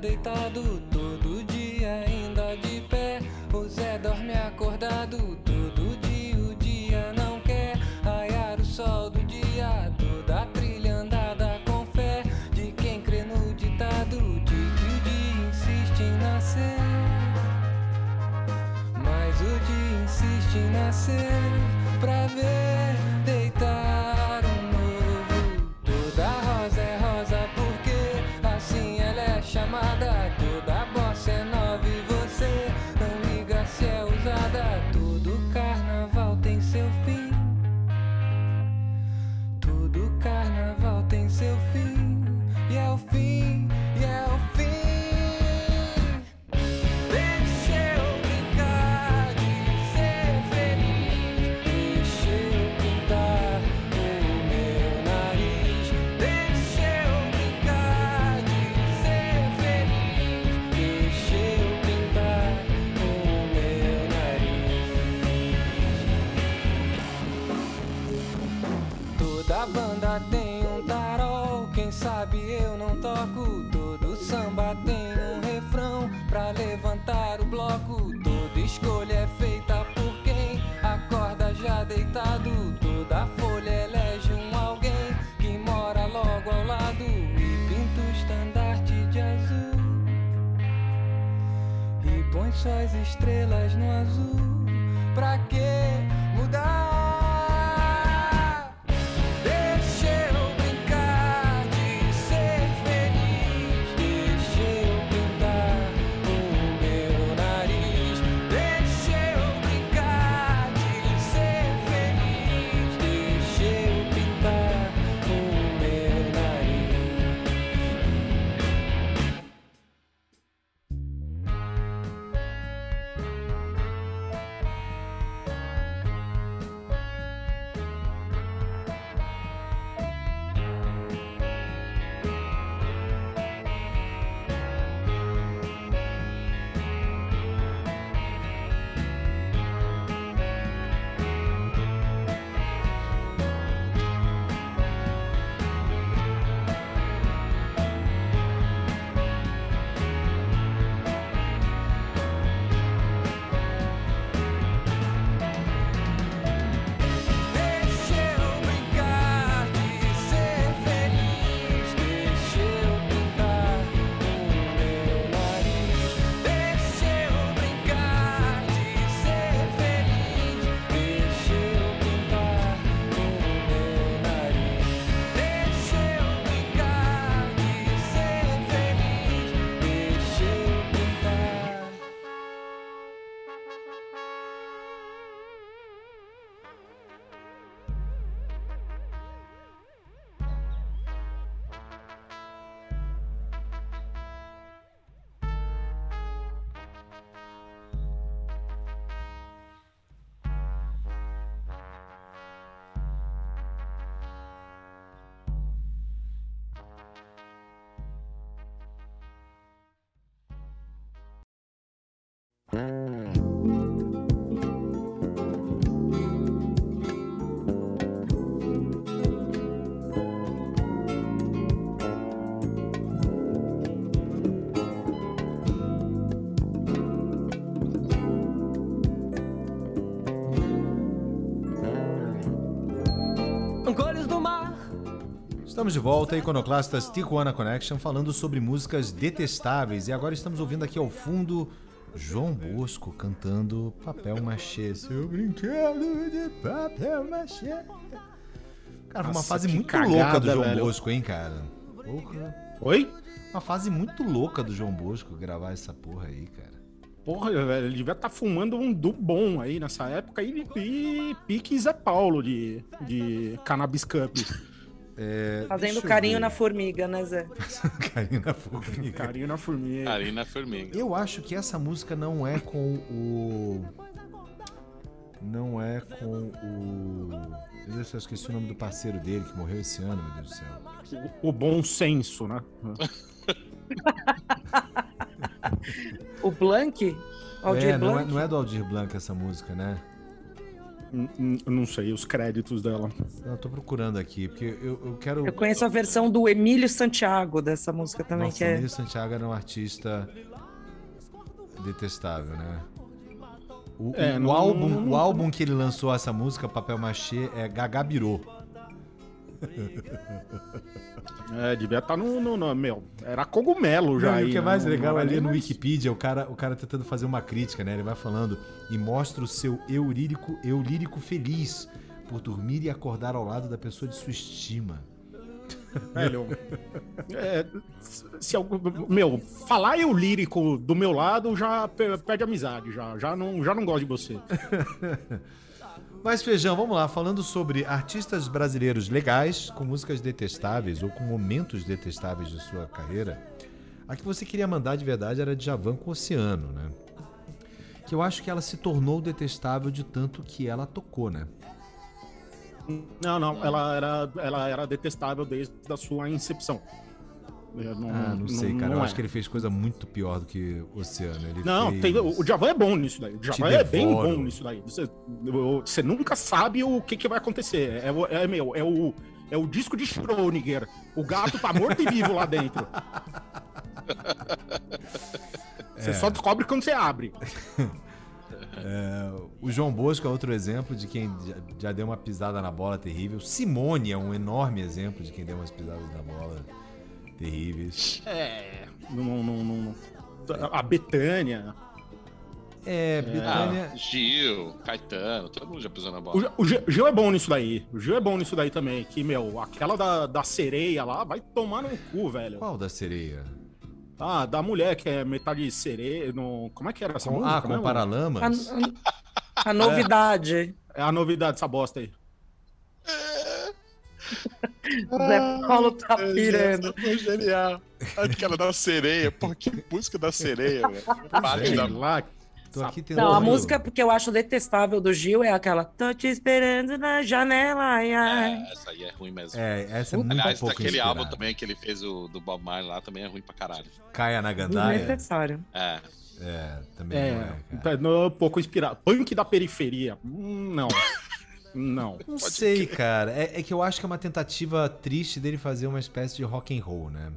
Deitado. Põe suas estrelas no azul. Estamos de volta, Iconoclastas Tijuana Connection, falando sobre músicas detestáveis. E agora estamos ouvindo aqui ao fundo João Bosco cantando Papel Machê. Seu brinquedo de papel machê. Cara, foi uma fase muito cagada, louca do João velho. Bosco, hein, cara? Porra. Oi? Uma fase muito louca do João Bosco gravar essa porra aí, cara. Porra, velho, ele devia estar fumando um do bom aí nessa época e, e pique Zé Paulo de, de Cannabis Cup. É, Fazendo carinho ver. na formiga, né, Zé? [laughs] carinho na formiga. Carinho na formiga. Karina Formiga. Eu acho que essa música não é com o. Não é com o. Eu esqueci o nome do parceiro dele que morreu esse ano, meu Deus do céu. O, o bom senso, né? O Blank? Aldir é, não, é, Blanc? não é do Aldir Blanc essa música, né? Não sei os créditos dela. Eu tô procurando aqui, porque eu, eu quero. Eu conheço a versão do Emílio Santiago dessa música também, Nossa, que é. Emílio Santiago era um artista detestável, né? O, É, o não- álbum, não- o álbum que ele lançou essa música, Papel Machê, é Gagabirô. [laughs] É, devia estar no, no, no- Meu, era cogumelo já. Não, aí, o que é mais Não- legal não ali no mais- Wikipedia, o cara, o cara tentando fazer uma crítica, né? Ele vai falando e mostra o seu eu lírico, eu lírico feliz por dormir e acordar ao lado da pessoa de sua estima. [laughs] Velho, é, se meu, falar eu lírico do meu lado já pe- perde amizade, já, já, não, já não gosto de você. [laughs] Mas Feijão, vamos lá, falando sobre artistas brasileiros legais, com músicas detestáveis ou com momentos detestáveis de sua carreira. A que você queria mandar de verdade era Djavan com Oceano, né? Que eu acho que ela se tornou detestável de tanto que ela tocou, né? Não, não, ela era, ela era detestável desde a sua incepção. Eu Não, Ah, não sei, cara. eu não acho é. que ele fez coisa muito pior do que Oceano. Ele Não, fez... tem, o Djavan é bom nisso daí. O Djavan Te é bem bom nisso daí. Você, eu- você nunca sabe o que, que vai acontecer. É, o- é, meu, é o, é o disco de Schrödinger. O gato tá morto e vivo lá dentro. [laughs] Você É. só descobre quando você abre. É, o João Bosco é outro exemplo de quem já, já deu uma pisada na bola terrível. Simone é um enorme exemplo de quem deu umas pisadas na bola terríveis. É. Não, não, não, a Betânia. É, Betânia. Ah, Gil, Caetano, todo mundo já pisou na O, bola. Gil- o Gil- Gil é bom nisso daí. O Gil é bom nisso daí também. Que, meu, aquela da, da sereia lá vai tomar no cu, velho. Qual da sereia? Ah, da mulher que é metade sereia. No... Como é que era essa Com, música? ah, com mesmo? Paralamas? A, a novidade. É a novidade dessa bosta aí. [laughs] Zé Paulo tá pirando. Foi genial. Aquela da sereia, pô, que música da sereia, velho. Parte da lá. Tô aqui tentando. Não, a música que eu acho detestável do Gil é aquela Tô te esperando na janela, ai, ai. É, essa aí é ruim mesmo. É, essa é muito Aliás, pouco daquele inspirada. álbum também que ele fez o, do Bob Marley lá também é ruim pra caralho. Caia na Gandaia. Desnecessário. É. É, também não É, é, cara. tá no- pouco inspirado. Punk da periferia. Hum, não. [laughs] Não. Não sei, cara. É, é que eu acho que é uma tentativa triste dele fazer uma espécie de rock and roll, né?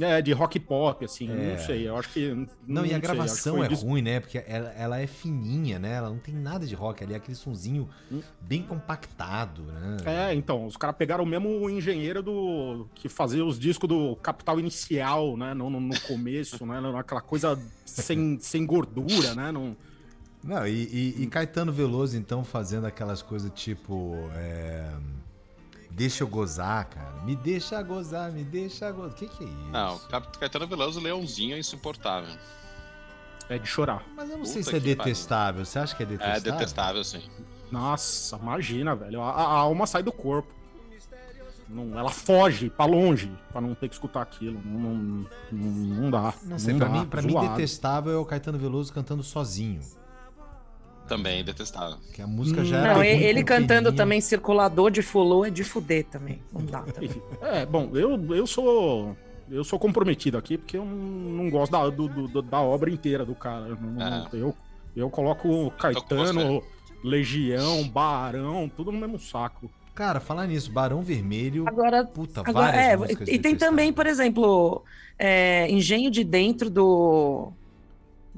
É, de rock pop, assim. É. Não sei. Eu acho que. Não, e a gravação é que foi dis- ruim, né? Porque ela, ela é fininha, né? Ela não tem nada de rock ali, é aquele sonzinho bem compactado, né? É, então, os caras pegaram o mesmo engenheiro do que fazia os discos do Capital Inicial, né? No, no, no começo, né? Aquela coisa sem, sem gordura, né? Não, Não, e, e- e Caetano Veloso, então, fazendo aquelas coisas tipo. é, Deixa eu gozar, cara. Me deixa gozar, me deixa gozar. O que, que é isso? Não, Caetano Veloso, Leãozinho é insuportável. é de chorar. Mas eu não sei Puta se é que pariu. detestável. Você acha que é detestável? É detestável, sim. Nossa, imagina, velho. A, a alma sai do corpo. Não, ela foge pra longe pra não ter que escutar aquilo. Não, não, não, não dá. Não sei, pra, dá, mim, pra mim detestável é o Caetano Veloso cantando sozinho. Também detestável. Que a música já Não, ele, ele cantando também circulador de fulô é de fuder também. Não dá também. [laughs] É, bom, eu, eu sou. Eu sou comprometido aqui porque eu não, gosto da, do- do- da obra inteira do cara. Eu, não- É. eu, eu coloco Caetano, Legião, Barão, tudo no mesmo saco. Cara, falar nisso, Barão Vermelho. Agora, Puta, agora várias é, músicas e tem também, por exemplo, é, Engenho de Dentro do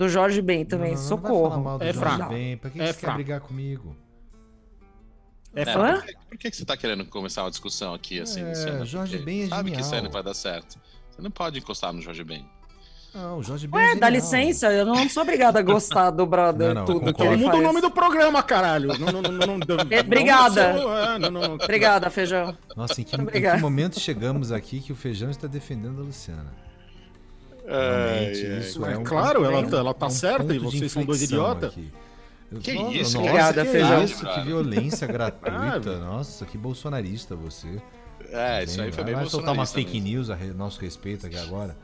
do Jorge Ben também, Não, não, não socorro. É Jorge fraco. Ben. Pra que, que É você quer fraco. brigar comigo? É, É, fa- por, que, por que que você tá querendo começar uma discussão aqui, assim, É, Luciano? Jorge Porque Ben é Sabe que isso não vai dar certo. Você não pode encostar no Jorge Ben. Não, o Jorge Ben Ué, é dá licença, eu não sou obrigada a gostar do brother, Não, não, tudo que ele muda faz. o nome do programa, caralho. Não, não, não, [laughs] É, obrigada. é. Obrigada, Feijão. Nossa, em que, em que momento chegamos aqui que o Feijão está defendendo a Luciana? Realmente, isso é, É um claro, ela, um- ela tá um certa e vocês são dois idiotas. Que isso, nossa, Obrigada, que Feijão. isso, que violência [laughs] gratuita. Nossa, que bolsonarista você. É, isso aí foi bem Vai soltar uma bolsonarista fake mesmo. news a re- nosso respeito aqui agora.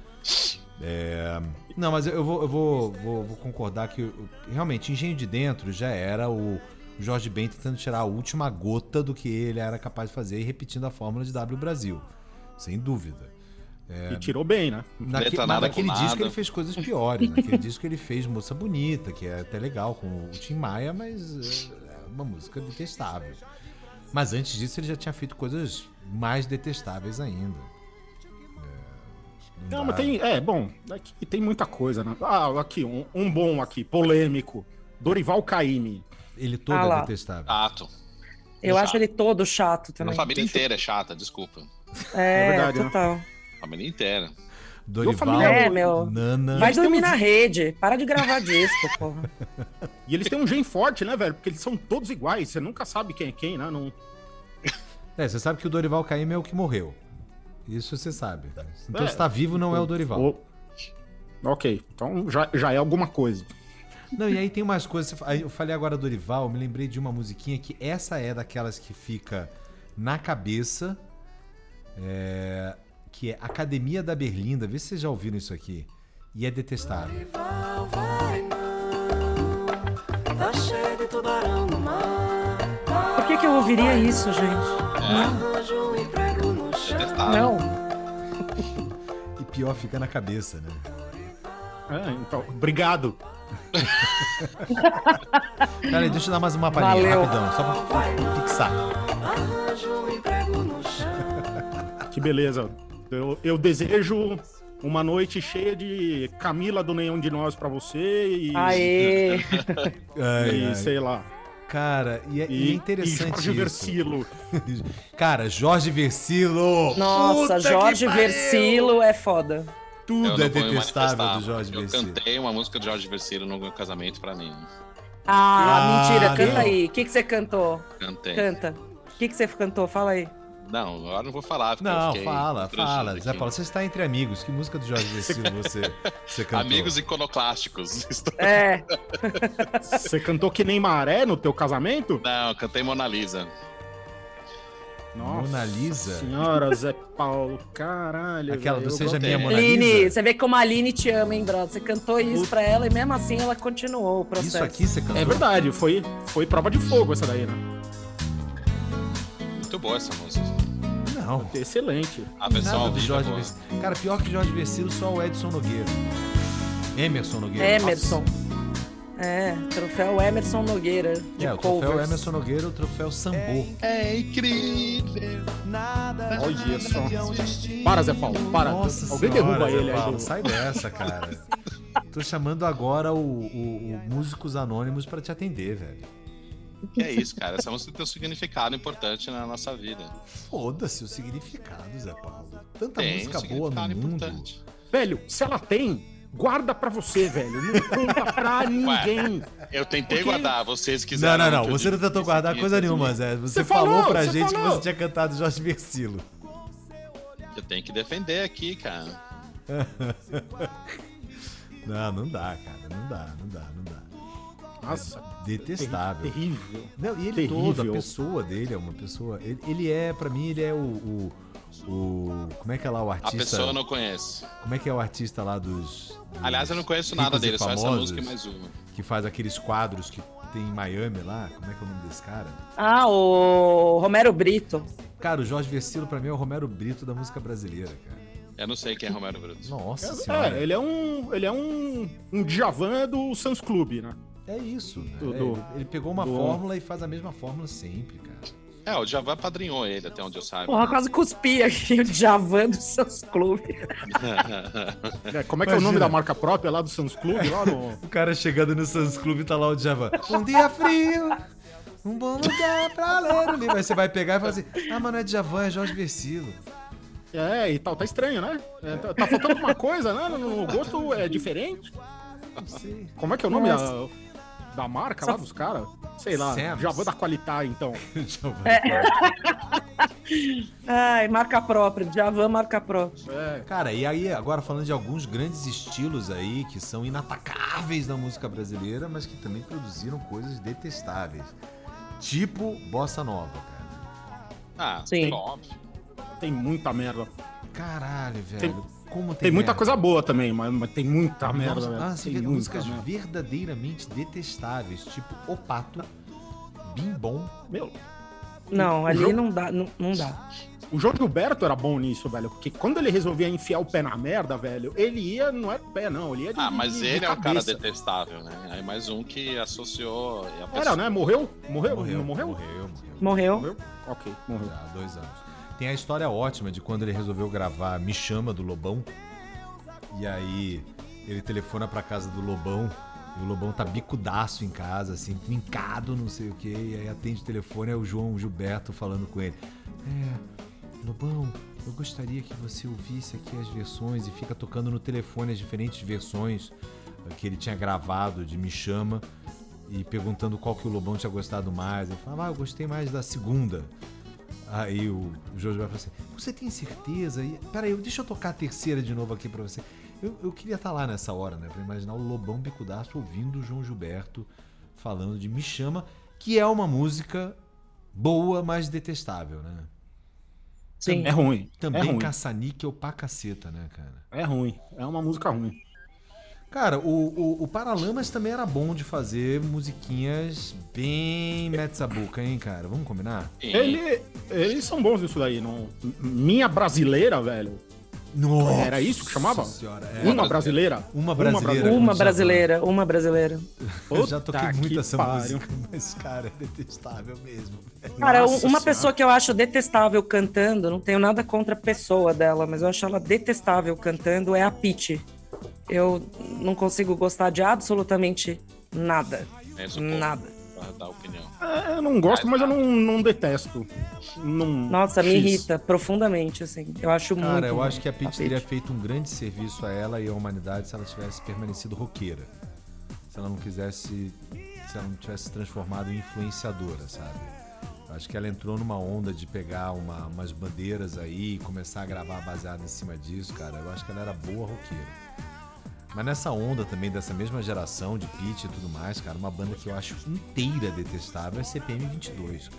É, Não, mas eu vou, eu vou, vou, vou concordar que realmente Engenho de Dentro já era o Jorge Ben tentando tirar a última gota do que ele era capaz de fazer e repetindo a fórmula de W Brasil. Sem dúvida. E tirou bem, né? Naque, nada naquele disco nada. ele fez coisas piores. Naquele disco ele fez Moça Bonita, que é até legal com o Tim Maia, mas é uma música detestável. Mas antes disso ele já tinha feito coisas mais detestáveis ainda. É, Não, dá. mas tem. É, bom, aqui tem muita coisa, né? Ah, aqui, um, um bom aqui, polêmico. Dorival Caymmi. Ele todo Ah é detestável. Chato. Eu Chato. acho ele todo chato A também. família inteira é chata, desculpa. É, É verdade, né? total. A família inteira. Dorival, família- É, meu. Nana. Vai dormir um- na rede. Para de gravar disco, porra. E eles têm um gen forte, né, velho? Porque eles são todos iguais. Você nunca sabe quem é quem, né? Não... É, você sabe que o Dorival Caymmi é o que morreu. Isso você sabe. Então É. se tá vivo não é o Dorival. O- Ok, então já, já é alguma coisa. Não, e aí tem umas coisas. Eu falei agora Dorival, eu me lembrei de uma musiquinha que essa é daquelas que fica na cabeça. é, que é Academia da Berlinda. Vê se vocês já ouviram isso aqui. E é detestável. Vai não, tá cheio de tubarão no mar. Por que, que eu ouviria isso, gente? Um emprego no chão. Detestável. Não. E pior, fica na cabeça, né? É, então, obrigado. [laughs] Peraí, deixa eu dar mais uma palhinha, Valeu. rapidão, só pra fixar. Que beleza. Eu, eu desejo uma noite cheia de Camila do Nenhum de Nós pra você e, Aê! [laughs] E ai. sei lá. Cara, e é, e é E, interessante e Jorge isso. Versilo. [laughs] Cara, Jorge Versilo! Nossa, Puta Jorge! Versilo é foda. Tudo Eu é detestável do Jorge Eu Versilo. cantei uma música do Jorge Versilo no meu casamento pra mim. Ah, Ah, mentira, canta não. aí. O que, que você cantou? Cantei. Canta. O que, que você cantou? Fala aí. Não, agora não vou falar. Não, fala, fala. aqui. Zé Paulo, você está entre amigos. Que música do Jorge Versilo você, [laughs] você cantou? Amigos iconoclásticos. [laughs] Estou- É, [laughs] Você cantou que nem maré no teu casamento? Não, eu cantei Mona Lisa. Mona Lisa? Senhora, Zé Paulo, caralho. Aquela do Seja Minha Mona Aline, Lisa? você vê como a Aline te ama, hein, brother? Você cantou isso pra ela e mesmo assim ela continuou o processo. Isso aqui você cantou? É verdade, foi, foi prova de fogo essa daí, né? Muito boa essa música. Não. Excelente. A versão Nada ao vivo é Jorge. Versilo. Cara, pior que Jorge Versilo, só o Edson Nogueira. Emerson Nogueira. Emerson. É, troféu Emerson Nogueira, de É, o troféu covers. Emerson Nogueira, o troféu Sambô. É incrível. Olha só. Para, Zé Paulo, para. Nossa Alguém senhora, derruba Zé ele aí. Paulo, do- Sai dessa, cara. [laughs] Tô chamando agora o, o- o Músicos Anônimos pra te atender, velho. Que é isso, cara. Essa música tem um significado importante na nossa vida. Foda-se o significado, Zé Paulo. Tanta Tem um música boa no mundo. importante. Velho, se ela tem, guarda pra você, velho. Não conta pra [laughs] ninguém. Eu tentei Porque- guardar, vocês Não, quiseram. não, não. que eu Você não tentou guardar coisa nenhuma. Zé. Você, Você falou, falou, pra você gente que falou. você tinha cantado Jorge Versilo. Eu tenho que defender aqui, cara. [laughs] Não, não dá, cara. Não dá, não dá, não dá. Nossa, Detestável. terrível. Não, e ele Terrível. todo, a pessoa dele é uma pessoa. Ele, ele é, pra mim, ele é o, o, o- Como é que é lá o A artista? pessoa eu não conheço. Como é que é o artista lá dos. dos Aliás, eu não conheço nada dele, só essa famosos, música e mais uma. Que faz aqueles quadros que tem em Miami lá. Como é que é o nome desse cara? Ah, o Romero Brito. Cara, o Jorge Versilo, pra mim, é o Romero Brito da música brasileira, cara. Eu não sei quem é Romero Bruto. Nossa senhora. É, ele é um. Ele é um. Um Djavan do Sans Club, né? É isso. né? Do- É, do- ele, ele pegou uma do- fórmula e faz a mesma fórmula sempre, cara. É, o Javan padrinhou ele, até onde eu saiba. Porra, quase cuspi aqui o Djavan dos seus clubes. [laughs] É, como é que é o Imagina. nome da marca própria lá do Sans Club? Lá no... [laughs] O cara chegando no Sans Club e tá lá o Djavan. Um dia frio, Um bom lugar pra ler o livro. Aí você vai pegar e falar assim: ah, mas não é Djavan, é Jorge Versilo. É, e tal, tá estranho, né? É, tá, tá faltando alguma coisa, né? No, no gosto é diferente. Não sei. Como é que é o nome Nossa. da, da marca lá dos caras? Sei lá, Sam's. já vou da qualidade, então. [laughs] Djavan. Ai, marca própria. Javan, marca própria. É, Cara, e aí, agora falando de alguns grandes estilos aí que são inatacáveis na música brasileira, mas que também produziram coisas detestáveis. Tipo Bossa Nova, cara. Ah, Sim. óbvio. tem muita merda. Caralho, velho. Tem- Como tem, Tem muita coisa boa também, mas, mas tem muita merda, Nossa, velho. ah, você tem músicas merda. verdadeiramente detestáveis, tipo O Pato, Bim Bom. Meu, Não, ali jogo- não dá, não, não dá. o João Gilberto era bom nisso, velho. Porque quando ele resolvia enfiar o pé na merda, velho, ele ia, não é pé, não. Ele ia de, Ah, mas de- de ele é um cara detestável, né? Aí mais um que associou. e a pessoa- Era, né? Morreu? Morreu? Não morreu? Morreu, morreu. Morreu? Morreu? Ok, morreu. Já há dois anos. Tem a história ótima de quando ele resolveu gravar Me Chama do Lobão. E aí ele telefona pra casa do Lobão. E o Lobão tá bicudaço em casa, assim, trincado, não sei o quê. E aí atende o telefone, é o João Gilberto falando com ele. É, Lobão, eu gostaria que você ouvisse aqui as versões e fica tocando no telefone as diferentes versões eh, que ele tinha gravado de Me Chama e perguntando qual que o Lobão tinha gostado mais. Ele falava, ah, eu gostei mais da segunda. Aí o, Jojo vai falar assim: Você tem certeza? E, peraí, deixa eu tocar a terceira de novo aqui pra você. Eu, eu queria estar lá nessa hora, né? Pra imaginar o Lobão Bicudaço ouvindo o João Gilberto falando de Me Chama, que é uma música boa, mas detestável, né? Sim. É ruim. Também é ruim. caça-níquel pra caceta, né, cara? É ruim. É uma música ruim. Cara, o, o, o Paralamas também era bom de fazer musiquinhas bem metzabuca, hein, cara? Vamos combinar? Ele, eles são bons nisso daí. Não... Minha brasileira, velho. Nossa Era isso que chamava? Senhora, é. Uma brasileira? Uma brasileira. Uma brasileira, uma brasileira. Eu já toquei muito essa pariu. música, mas, cara, é detestável mesmo. Cara, um- Nossa uma Senhora. pessoa que eu acho detestável cantando, não tenho nada contra a pessoa dela, mas eu acho ela detestável cantando, é a Pitty. Eu não consigo gostar de absolutamente nada. É Nada. Pra dar opinião. É, eu não gosto, mas eu não, não detesto. Não... Nossa, me X. irrita profundamente, assim. Eu acho muito. Cara, eu acho que a Pitty teria feito um grande serviço a ela e à humanidade se ela tivesse permanecido roqueira. Se ela não quisesse. Se ela não tivesse se transformado em influenciadora, sabe? Eu acho que ela entrou numa onda de pegar uma- umas bandeiras aí e começar a gravar baseado em cima disso, cara. Eu acho que ela era boa roqueira. Mas nessa onda também dessa mesma geração de Pitty e tudo mais, cara, uma banda que eu acho inteira detestável é CPM 22.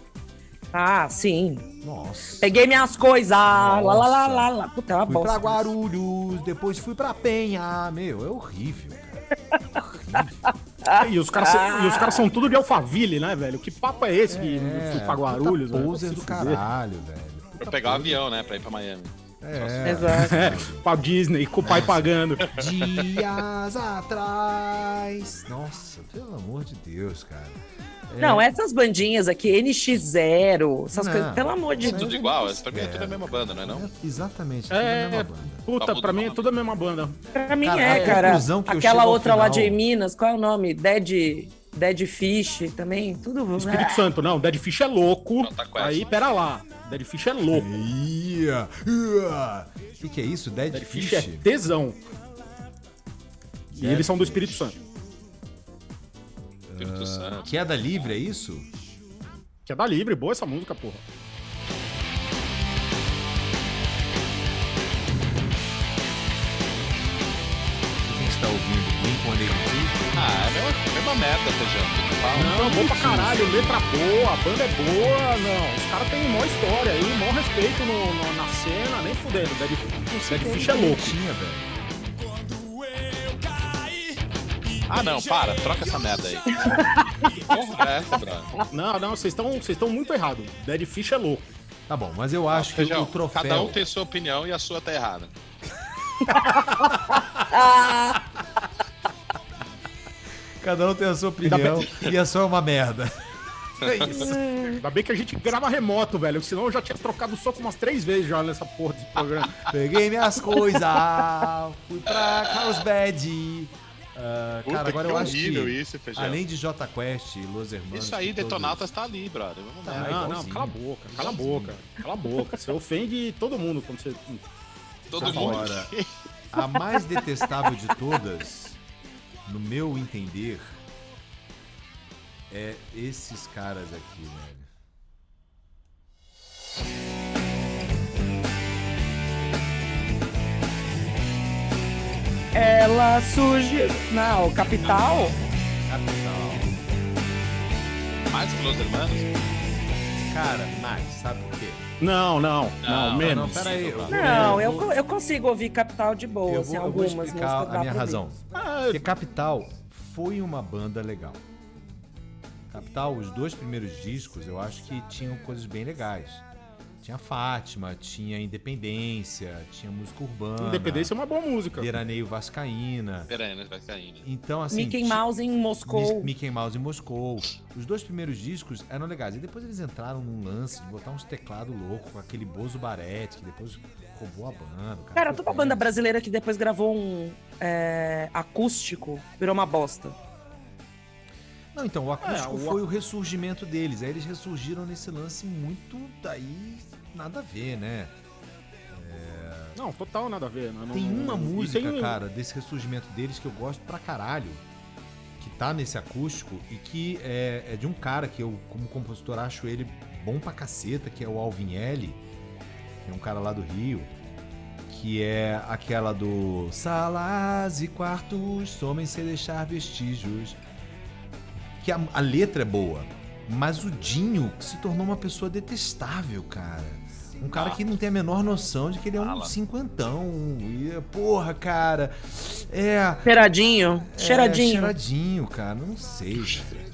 Ah, sim. Nossa. Peguei minhas coisas. Lá, lá, lá, lá, lá. Puta, é uma Fui bosta. pra Guarulhos, depois fui pra Penha. Meu, é horrível, cara. [laughs] E os caras são- e os caras são tudo de Alphaville, né, velho? Que papo é esse que fui pra Guarulhos? puta velho? poser Se do caralho, velho. Pra pegar o avião, né? Pra ir pra Miami. É. Exato. [laughs] É, pra Disney, com o pai pagando. Dias atrás. Nossa, pelo amor de Deus, cara. É, Não, essas bandinhas aqui, NX0, essas Não. coisas, pelo amor de Tudo Deus. igual, essa pra mim é tudo a mesma banda, não é não? é exatamente, tudo a É, mesma banda. puta, pra mim é tudo a mesma banda. Pra mim Cara, é, a cara. conclusão que eu Aquela outra lá de final- Minas, qual é o nome? Dead, Dead Fish também, tudo. Espírito Santo, não, Dead Fish é louco. Quest. Aí, pera lá. Dead Fish é louco. Ia, ia. O que, que é isso? Dead, Dead Fish? Fish é tesão. E Dead eles são do Fish. Espírito Santo. Espírito Santo. Queda livre, é isso? Que é da livre, boa essa música, porra. Quem está ouvindo? Blink-182? Ah, é a mesma, mesma merda, Feijão. Não, bom pra caralho, letra boa, a banda é boa, não. Os caras têm mó história aí, mó respeito no- no- na cena, nem fudendo. Dead, Dead Fish é louco. Tinha, velho. Ah, não, para, troca essa merda aí. [laughs] Porra, é essa, brother. Não, não, vocês estão vocês estão muito errados. Dead Fish é louco. Tá bom, mas eu acho que Feijão, o troféu. cada um tem sua opinião e a sua tá errada. [laughs] [laughs] Cada um tem a sua opinião e a sua é uma merda. [laughs] É isso. Ainda bem que a gente grava remoto, velho, senão eu já tinha trocado o soco umas três vezes já nessa porra desse programa. [laughs] Peguei minhas coisas, fui pra Carlsbad. Ah, Puta, cara, agora que eu acho que, isso, além de J Quest e Los Hermanos... Isso aí, todos- Detonautas tá ali, brother. Vamos Tá, lá. é não, não, cala a boca, cala a boca, cala a boca. Você ofende todo mundo quando você. Todo mundo. Agora, a mais detestável de todas, no meu entender, é esses caras aqui, velho. Ela surge. Não, capital? Capital. Mais que Los Hermanos? Cara, mais? Não, não, não, Não, menos. Não, peraí. eu- Não, eu eu, vou- co- eu consigo ouvir capital de boa, eu assim, vou, eu vou algumas explicar músicas dá a minha razão. Ah, Porque Capital foi uma banda legal. Capital, os dois primeiros discos, eu acho que tinham coisas bem legais. Tinha Fátima, tinha Independência, tinha música urbana. Independência é uma boa música. Veraneio Vascaína. Vai caindo. Então, assim. Mickey Mouse em Moscou. Mickey Mouse em Moscou. Os dois primeiros discos eram legais. E depois eles entraram num lance de botar uns teclados loucos com aquele Bozo Barete, que depois roubou a banda. Cara, foi toda preso. banda brasileira que depois gravou um é, acústico virou uma bosta. Não, então, o acústico É, o foi o ressurgimento deles. Aí eles ressurgiram nesse lance muito daí nada a ver, né? Não, total nada a ver. né? Não- Tem uma e música, tem- cara, desse ressurgimento deles que eu gosto pra caralho. Que tá nesse acústico e que é, é de um cara que eu, como compositor, acho ele bom pra caceta, que é o Alvinelli. Que é um cara lá do Rio. Que é aquela do Salas e quartos somem sem deixar vestígios. Que a, a letra é boa, mas o Dinho se tornou uma pessoa detestável, cara. Um cara que não tem a menor noção de que ele é um Fala. cinquentão. E, porra, cara. É. Cheiradinho, é, cheiradinho. cheiradinho, cara. Não sei. velho.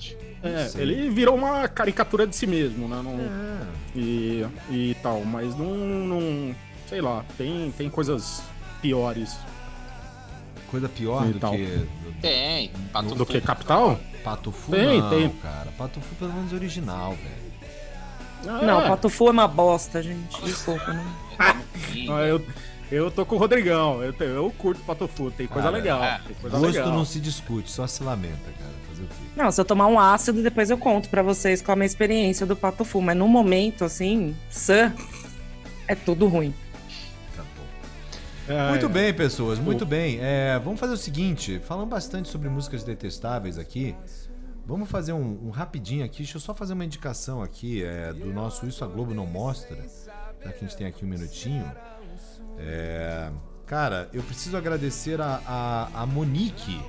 É, ele virou uma caricatura de si mesmo, né? Não- É. e, e tal, mas não, não. Sei lá, tem, tem coisas piores Coisa pior do Então. que. Do, Tem. Pato do que Fu. Capital? Pato Fu, Tem, não, tem. cara. Pato Fu pelo menos original, velho. Não, É. Pato Fu é uma bosta, gente. Desculpa, né? Ah, eu, eu tô com o Rodrigão, eu, eu curto Patofu, tem coisa Cara, legal. é. Tem coisa Gosto legal. não se discute, só se lamenta, cara. Fazer o quê? Não, se eu tomar um ácido, depois eu conto pra vocês qual é a minha experiência do Pato Fu. Mas no momento, assim, sã, é tudo ruim. Tá bom. É, Muito é. bem, pessoas, muito bem. É, vamos fazer o seguinte: falando bastante sobre músicas detestáveis aqui, vamos fazer um, um rapidinho aqui. Deixa eu só fazer uma indicação aqui é, do nosso Isso a Globo Não Mostra, já que a gente tem aqui um minutinho. É, cara, eu preciso agradecer a, a, a Monique,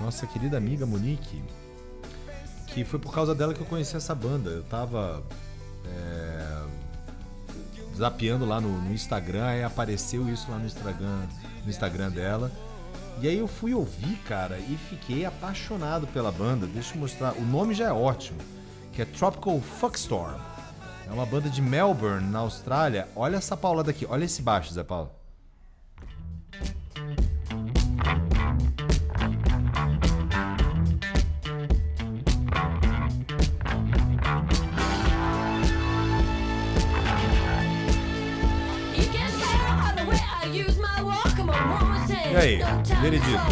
nossa querida amiga Monique, que foi por causa dela que eu conheci essa banda. Eu tava. é, zapeando lá no, no Instagram, aí apareceu isso lá no Instagram, no Instagram dela. E aí eu fui ouvir, cara, e fiquei apaixonado pela banda. Deixa eu mostrar, o nome já é ótimo, que é Tropical Fuckstorm. É uma banda de Melbourne, na Austrália. Olha essa paulada aqui, olha esse baixo, Zé Paulo. E aí, veredito?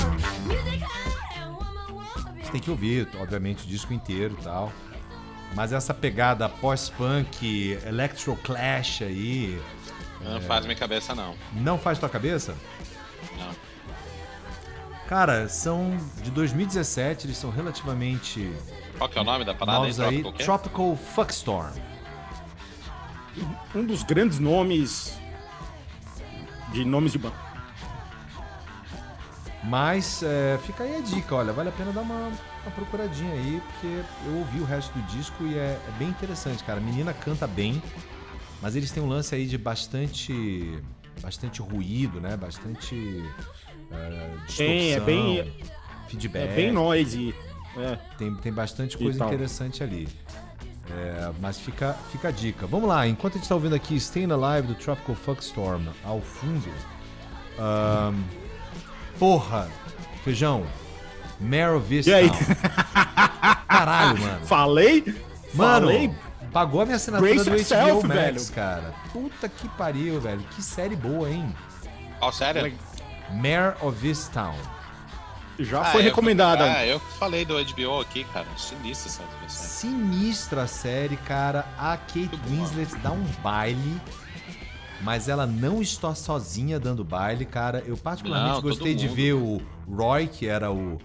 Você tem que ouvir, obviamente, o disco inteiro e tal. Mas essa pegada pós-punk, electro-clash aí, Não faz minha cabeça, não. não faz tua cabeça? Não. Cara, são de 2017, eles são relativamente Qual que é o nome da parada novos aí. Tropical? Tropical Fuckstorm. Um dos grandes nomes de nomes de banda. Mas é, fica aí a dica, olha, vale a pena dar uma, uma procuradinha aí, porque eu ouvi o resto do disco e é, é bem interessante, cara. A menina canta bem, mas eles têm um lance aí de bastante, bastante ruído, né? Bastante é, distorção, Tem, é bem- feedback. É bem noise. É. Tem, tem bastante coisa interessante ali. É, mas fica, fica a dica. Vamos lá, enquanto a gente tá ouvindo aqui Staying Alive do Tropical Fuckstorm ao fundo. ahn, porra, feijão. Mare of E aí? Caralho, mano. Falei? Mano, Falei? pagou a minha assinatura Brace do HBO yourself, Max, velho. cara. Puta que pariu, velho. Que série boa, hein? Ó, sério? Mare of Easttown. Já Ah, foi recomendada. Ah, eu falei do HBO aqui, cara. Sinistro essa série. Sinistra a série, cara. A Kate Muito. Winslet dá um baile, mas ela não está sozinha dando baile, cara. Eu particularmente Não, gostei de ver o Roy, que era o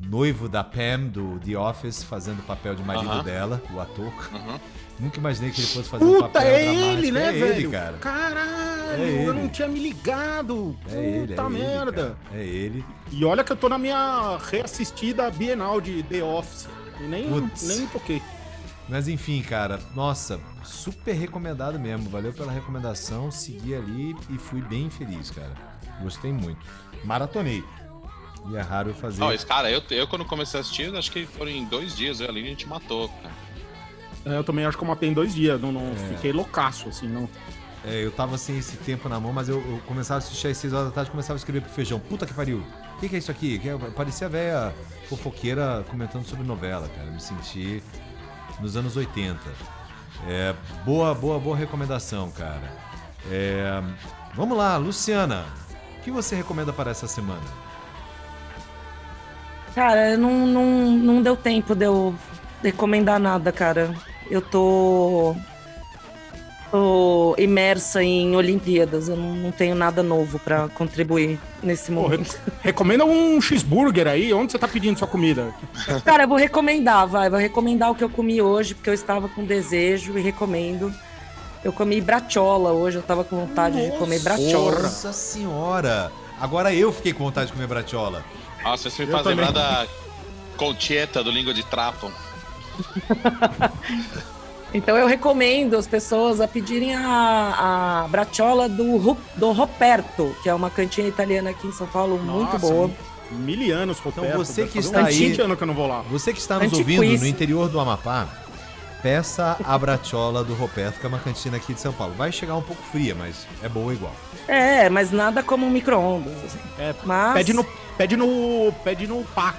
noivo da Pam do The Office, fazendo o papel de marido Aham. dela, o ator. Uhum. Nunca imaginei que ele fosse fazer um Puta, papel é ele, né, é velho? Ele, cara. Caralho, É eu ele. não tinha me ligado. É ele, é Puta ele, merda. cara. É ele. E olha que eu tô na minha reassistida Bienal de The Office. E nem, Putz. nem toquei. Mas enfim, cara, nossa, super recomendado mesmo. Valeu pela recomendação, segui ali e fui bem feliz, cara. Gostei muito. Maratonei. E é raro eu fazer. Não, esse cara, eu, eu quando comecei a assistir, acho que foram em dois dias, eu ali a gente matou, cara. É, eu também acho que eu matei em dois dias. Não, não É. fiquei loucaço, assim, não. É, eu tava sem esse tempo na mão, mas eu, eu começava a assistir às 6 horas da tarde começava a escrever pro feijão. Puta que pariu. O que, que é isso aqui? Que é- parecia a velha fofoqueira comentando sobre novela, cara. Me senti nos anos 80. É, boa, boa, boa recomendação, cara. É, vamos lá, Luciana. O que você recomenda para essa semana? Cara, não, não, não deu tempo de eu recomendar nada, cara. Eu tô. Tô imersa em Olimpíadas. Eu não, não tenho nada novo pra contribuir nesse Pô, momento. re- recomenda um cheeseburger aí. Onde você tá pedindo sua comida? [laughs] Cara, eu vou recomendar, vai. Vou recomendar o que eu comi hoje, porque eu estava com desejo e recomendo. Eu comi brachola hoje, eu tava com vontade de comer brachola. Nossa senhora! Agora eu fiquei com vontade de comer bratiola. Nossa, isso me faz lembrar da Concheta do Língua de Trapo. [laughs] Então eu recomendo as pessoas a pedirem a, a do, do Roberto, que é uma cantina italiana aqui em São Paulo, muito Nossa, boa. Mil anos, Então Roberto. você Deve que está uns aí- 20 anos que eu não vou lá. Você que está nos Antiquíssimo. ouvindo no interior do Amapá, peça a bratiola do Roberto, que é uma cantina aqui de São Paulo. Vai chegar um pouco fria, mas é boa igual. É, mas nada como um micro-ondas. assim. É, Mas Pede no, pede no, pede no PAC,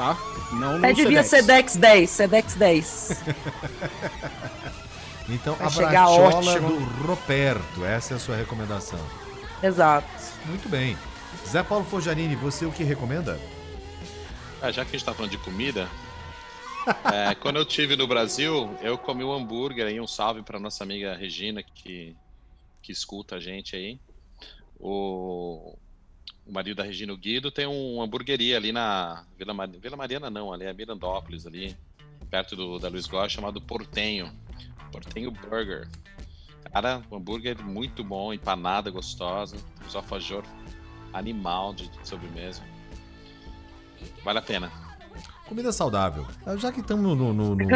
tá? Não no pede via Sedex. Sedex 10, Sedex 10. [laughs] Então, Vai a ótimo. do Roberto, essa é a sua recomendação. Exato. Muito bem. Zé Paulo Forjarini, você o que recomenda? Ah, já que a gente tá falando de comida, [laughs] é, quando eu tive no Brasil, eu comi um hambúrguer aí, um salve pra nossa amiga Regina, que, que escuta a gente aí. O, o marido da Regina, o Guido, tem uma hamburgueria ali na Vila, Mar... Vila Mariana, não, ali é Mirandópolis, ali, perto do, da Luiz Góes, chamado Portenho. Portenho Burger. Cara, um hambúrguer muito bom, empanada gostosa, os alfajor animal de sobremesa. Vale a pena. Comida saudável. Ah, Já que estamos no. no- no- [laughs]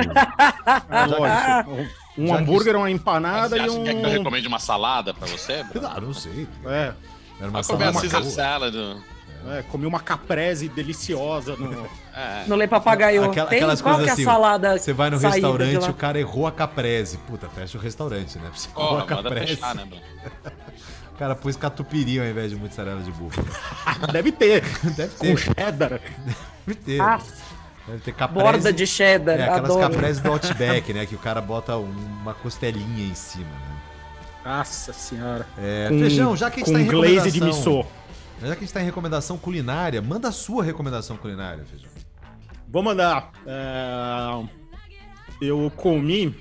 lógico. Um Já que- hambúrguer, uma empanada Você e acha que quer que eu um. recomende uma salada pra você? Bruno? Ah, não sei. É, Era uma Vai comer a salada Caesar salad. é, comi uma caprese deliciosa no. [laughs] É. No Lei Papagaio. Aquela- Tem, aquelas qual coisas que é assim, a salada Você vai no restaurante, lá? o cara errou a caprese. Puta, fecha o restaurante, né? Você Porra, a caprese. fechar, né? O cara pôs catupiry ao invés de mussarela de búfalo. [laughs] Deve ter. Deve Com ter, cheddar. deve ter. Ah, Deve ter caprese. borda de cheddar. É, aquelas adoro. caprese do Outback, [laughs] né? Que o cara bota uma costelinha em cima, né? Nossa senhora. É, Com- Feijão, já que a gente com tá em glaze de recomendação... missô. Já que a gente tá em recomendação culinária, manda a sua recomendação culinária, Feijão. Vou mandar. é, Eu comi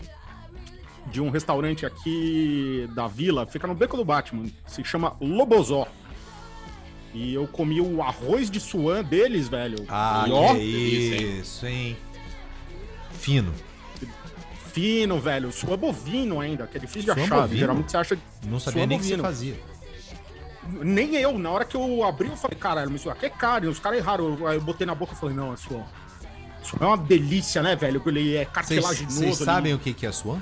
de um restaurante aqui da vila, fica no Beco do Batman, se chama Lobozó. E eu comi o arroz de suã deles, velho. Ah, E ó, que isso, hein? Fino. Fino, velho. Suã bovino ainda, que é difícil de Suã achar. bovino? Geralmente você acha. Não sabia Suã nem que você bovino. fazia. Nem eu, na hora que eu abri, eu falei, caralho, mas isso aqui é carne. Os caras erraram. Eu, aí eu botei na boca e falei, não, é suã. Suã é uma delícia, né, velho? Ele é cartilaginoso. vocês sabem o que que é swan?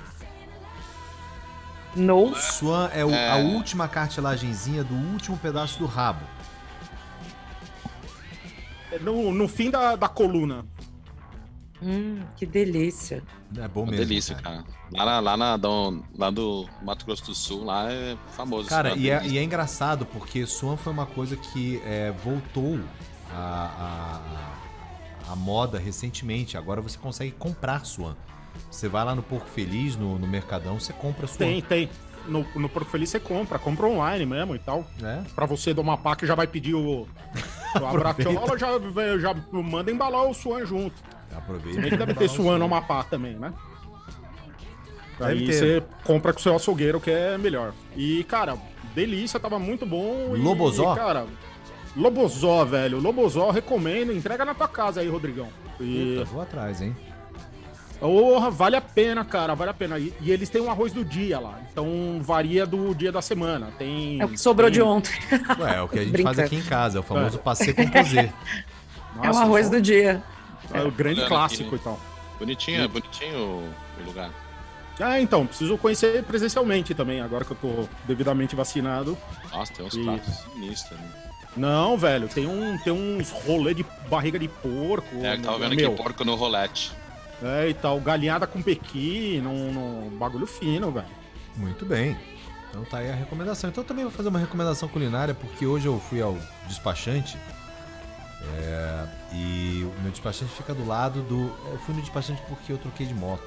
No. Swan é, o- É. a última cartilagenzinha do último pedaço do rabo. É No, no fim da, da coluna. Hum, que delícia. É bom Uma mesmo. delícia, cara. cara. Lá, na, lá, na, do, lá do Mato Grosso do Sul, lá é famoso. Cara, isso, e uma é, e é engraçado porque Swan foi uma coisa que é, voltou à, à, à moda recentemente. Agora você consegue comprar Swan. Você vai lá no Porco Feliz, no, no Mercadão, você compra Swan. Tem, tem. No, no Porco Feliz você compra, compra online mesmo e tal. É? Pra você do Amapá que já vai pedir o, [laughs] A Bratola já, já manda embalar o Swan junto. Aproveita. Que deve ter Swan no Amapá também, né? Deve Aí ter. você compra com o seu açougueiro, que é melhor. E, cara, delícia, tava muito bom. E, Lobozó? cara, Lobozó, velho. Lobozó, recomendo. Entrega na tua casa aí, Rodrigão. E, Puta, vou atrás, hein? porra, vale a pena, cara, vale a pena. E, e eles têm um arroz do dia lá. Então varia do dia da semana. Tem. É o que sobrou tem- de ontem. Ué, é o que a gente Brincando. faz aqui em casa, é o famoso passeio composê. [laughs] é o arroz só- do dia. É o grande clássico aqui. e tal. Bonitinho, bonitinho o, o lugar. Ah, então, preciso conhecer presencialmente também, agora que eu tô devidamente vacinado. Nossa, tem uns E- pratos sinistros. Né? Não, velho, tem, um, tem uns rolê de barriga de porco. É, eu tava vendo meu, aqui porco no rolete. É, e tal, galinhada com pequi, num, num bagulho fino, velho. Muito bem. Então tá aí a recomendação. Então eu também vou fazer uma recomendação culinária, porque hoje eu fui ao despachante. É, e o meu despachante fica do lado do. Eu fui no despachante porque eu troquei de moto.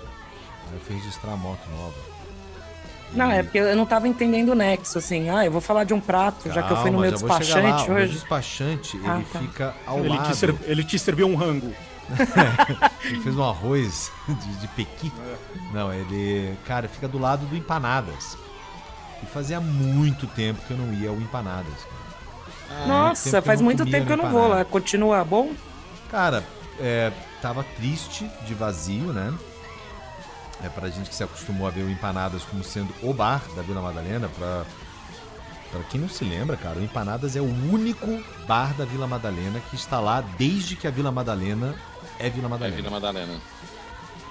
Eu fui registrar a moto nova. Não, E- é porque eu não tava entendendo o nexo, assim. Ah, eu vou falar de um prato, já que eu fui no Calma, meu despachante O meu hoje. despachante, Ah, ele tá. fica ao Ele lado. te, ser- ele te serviu um rango. [laughs] Ele fez um arroz [laughs] de, de pequi. Não, ele, cara, fica do lado do Empanadas. E fazia muito tempo que eu não ia ao Empanadas. Cara. Nossa, faz muito comia tempo que eu não vou lá. Continua bom? Cara, é, tava triste de vazio, né? É pra gente que se acostumou a ver o Empanadas como sendo o bar da Vila Madalena, pra, pra quem não se lembra, cara, o Empanadas é o único bar da Vila Madalena que está lá desde que a Vila Madalena é Vila É Madalena. Vila Madalena.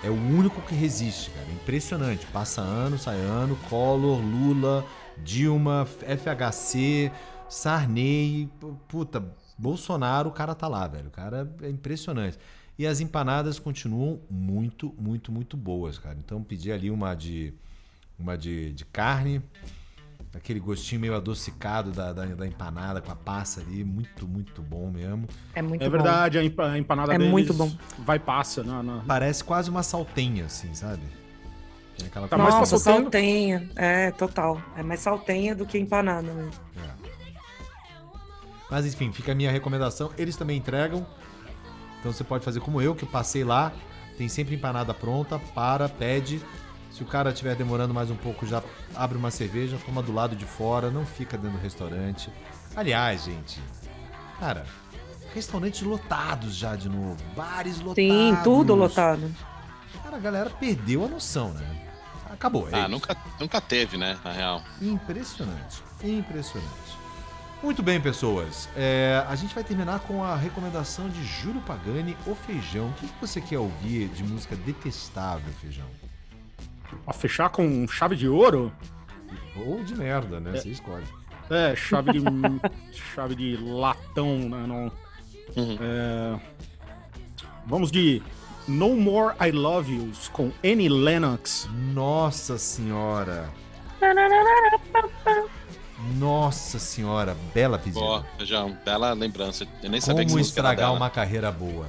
É o único que resiste, cara. Impressionante. Passa ano, sai ano, Collor, Lula, Dilma, FHC, Sarney, pu- puta, Bolsonaro, o cara tá lá, velho. O cara é impressionante. E as empanadas continuam muito, muito, muito boas, cara. Então pedi ali uma de uma de, de carne, aquele gostinho meio adocicado da, da, da empanada com a passa ali, muito, muito bom mesmo. É muito É bom. verdade, a empa- a empanada É deles muito bom. vai passa. Na, na- Parece quase uma saltenha, assim, sabe? Tem aquela Tá mais Nossa, saltenha. É, total. É mais saltenha do que empanada mesmo. Mas enfim, fica a minha recomendação. Eles também entregam. Então você pode fazer como eu, que eu passei lá. Tem sempre empanada pronta, para, pede. Se o cara estiver demorando mais um pouco, já abre uma cerveja, toma do lado de fora, não fica dentro do restaurante. Aliás, gente, cara, restaurantes lotados já de novo, bares lotados. Sim, tudo lotado. Cara, a galera perdeu a noção, né? Acabou. é Ah, isso. nunca, nunca teve, né? Na real. Impressionante, impressionante. Muito bem, pessoas. É, a gente vai terminar com a recomendação de Júlio Pagani, O Feijão. O que você quer ouvir de música detestável, Feijão? Pra fechar com chave de ouro? Ou de merda, né? Você escolhe. É, chave de. [laughs] chave de latão, né? Não, Uhum. é, vamos de No More I Love Yous com Annie Lennox. Nossa senhora. Nossa senhora, bela pedida. Boa, feijão. Bela lembrança. Eu nem sabia que Como era estragar dela. uma carreira boa.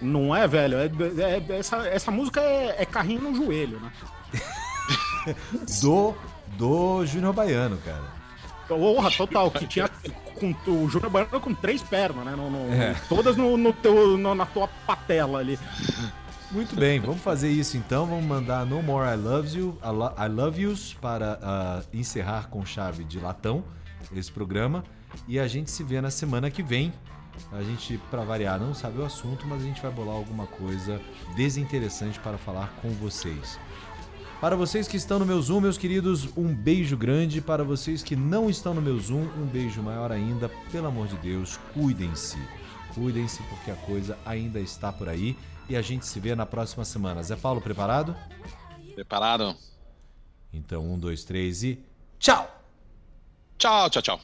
Não é, velho? É, é- é- essa, essa música é, é carrinho no joelho, né? [laughs] Do, do Júnior Baiano, cara. Porra, total, que tinha com, o Júnior Baiano com três pernas, né? No- no- É. Todas no, no teu, no- na tua patela ali. Muito bem, vamos fazer isso então. Vamos mandar No More I Love You, I, Lo- I Love Yous para ah, encerrar com chave de latão esse programa. E a gente se vê na semana que vem. A gente, para variar, não sabe o assunto, mas a gente vai bolar alguma coisa desinteressante para falar com vocês. Para vocês que estão no meu Zoom, meus queridos, um beijo grande. Para vocês que não estão no meu Zoom, um beijo maior ainda. Pelo amor de Deus, cuidem-se. Cuidem-se porque a coisa ainda está por aí. E a gente se vê na próxima semana. Zé Paulo, preparado? Preparado? Então, um, dois, três e. Tchau! Tchau, tchau, tchau.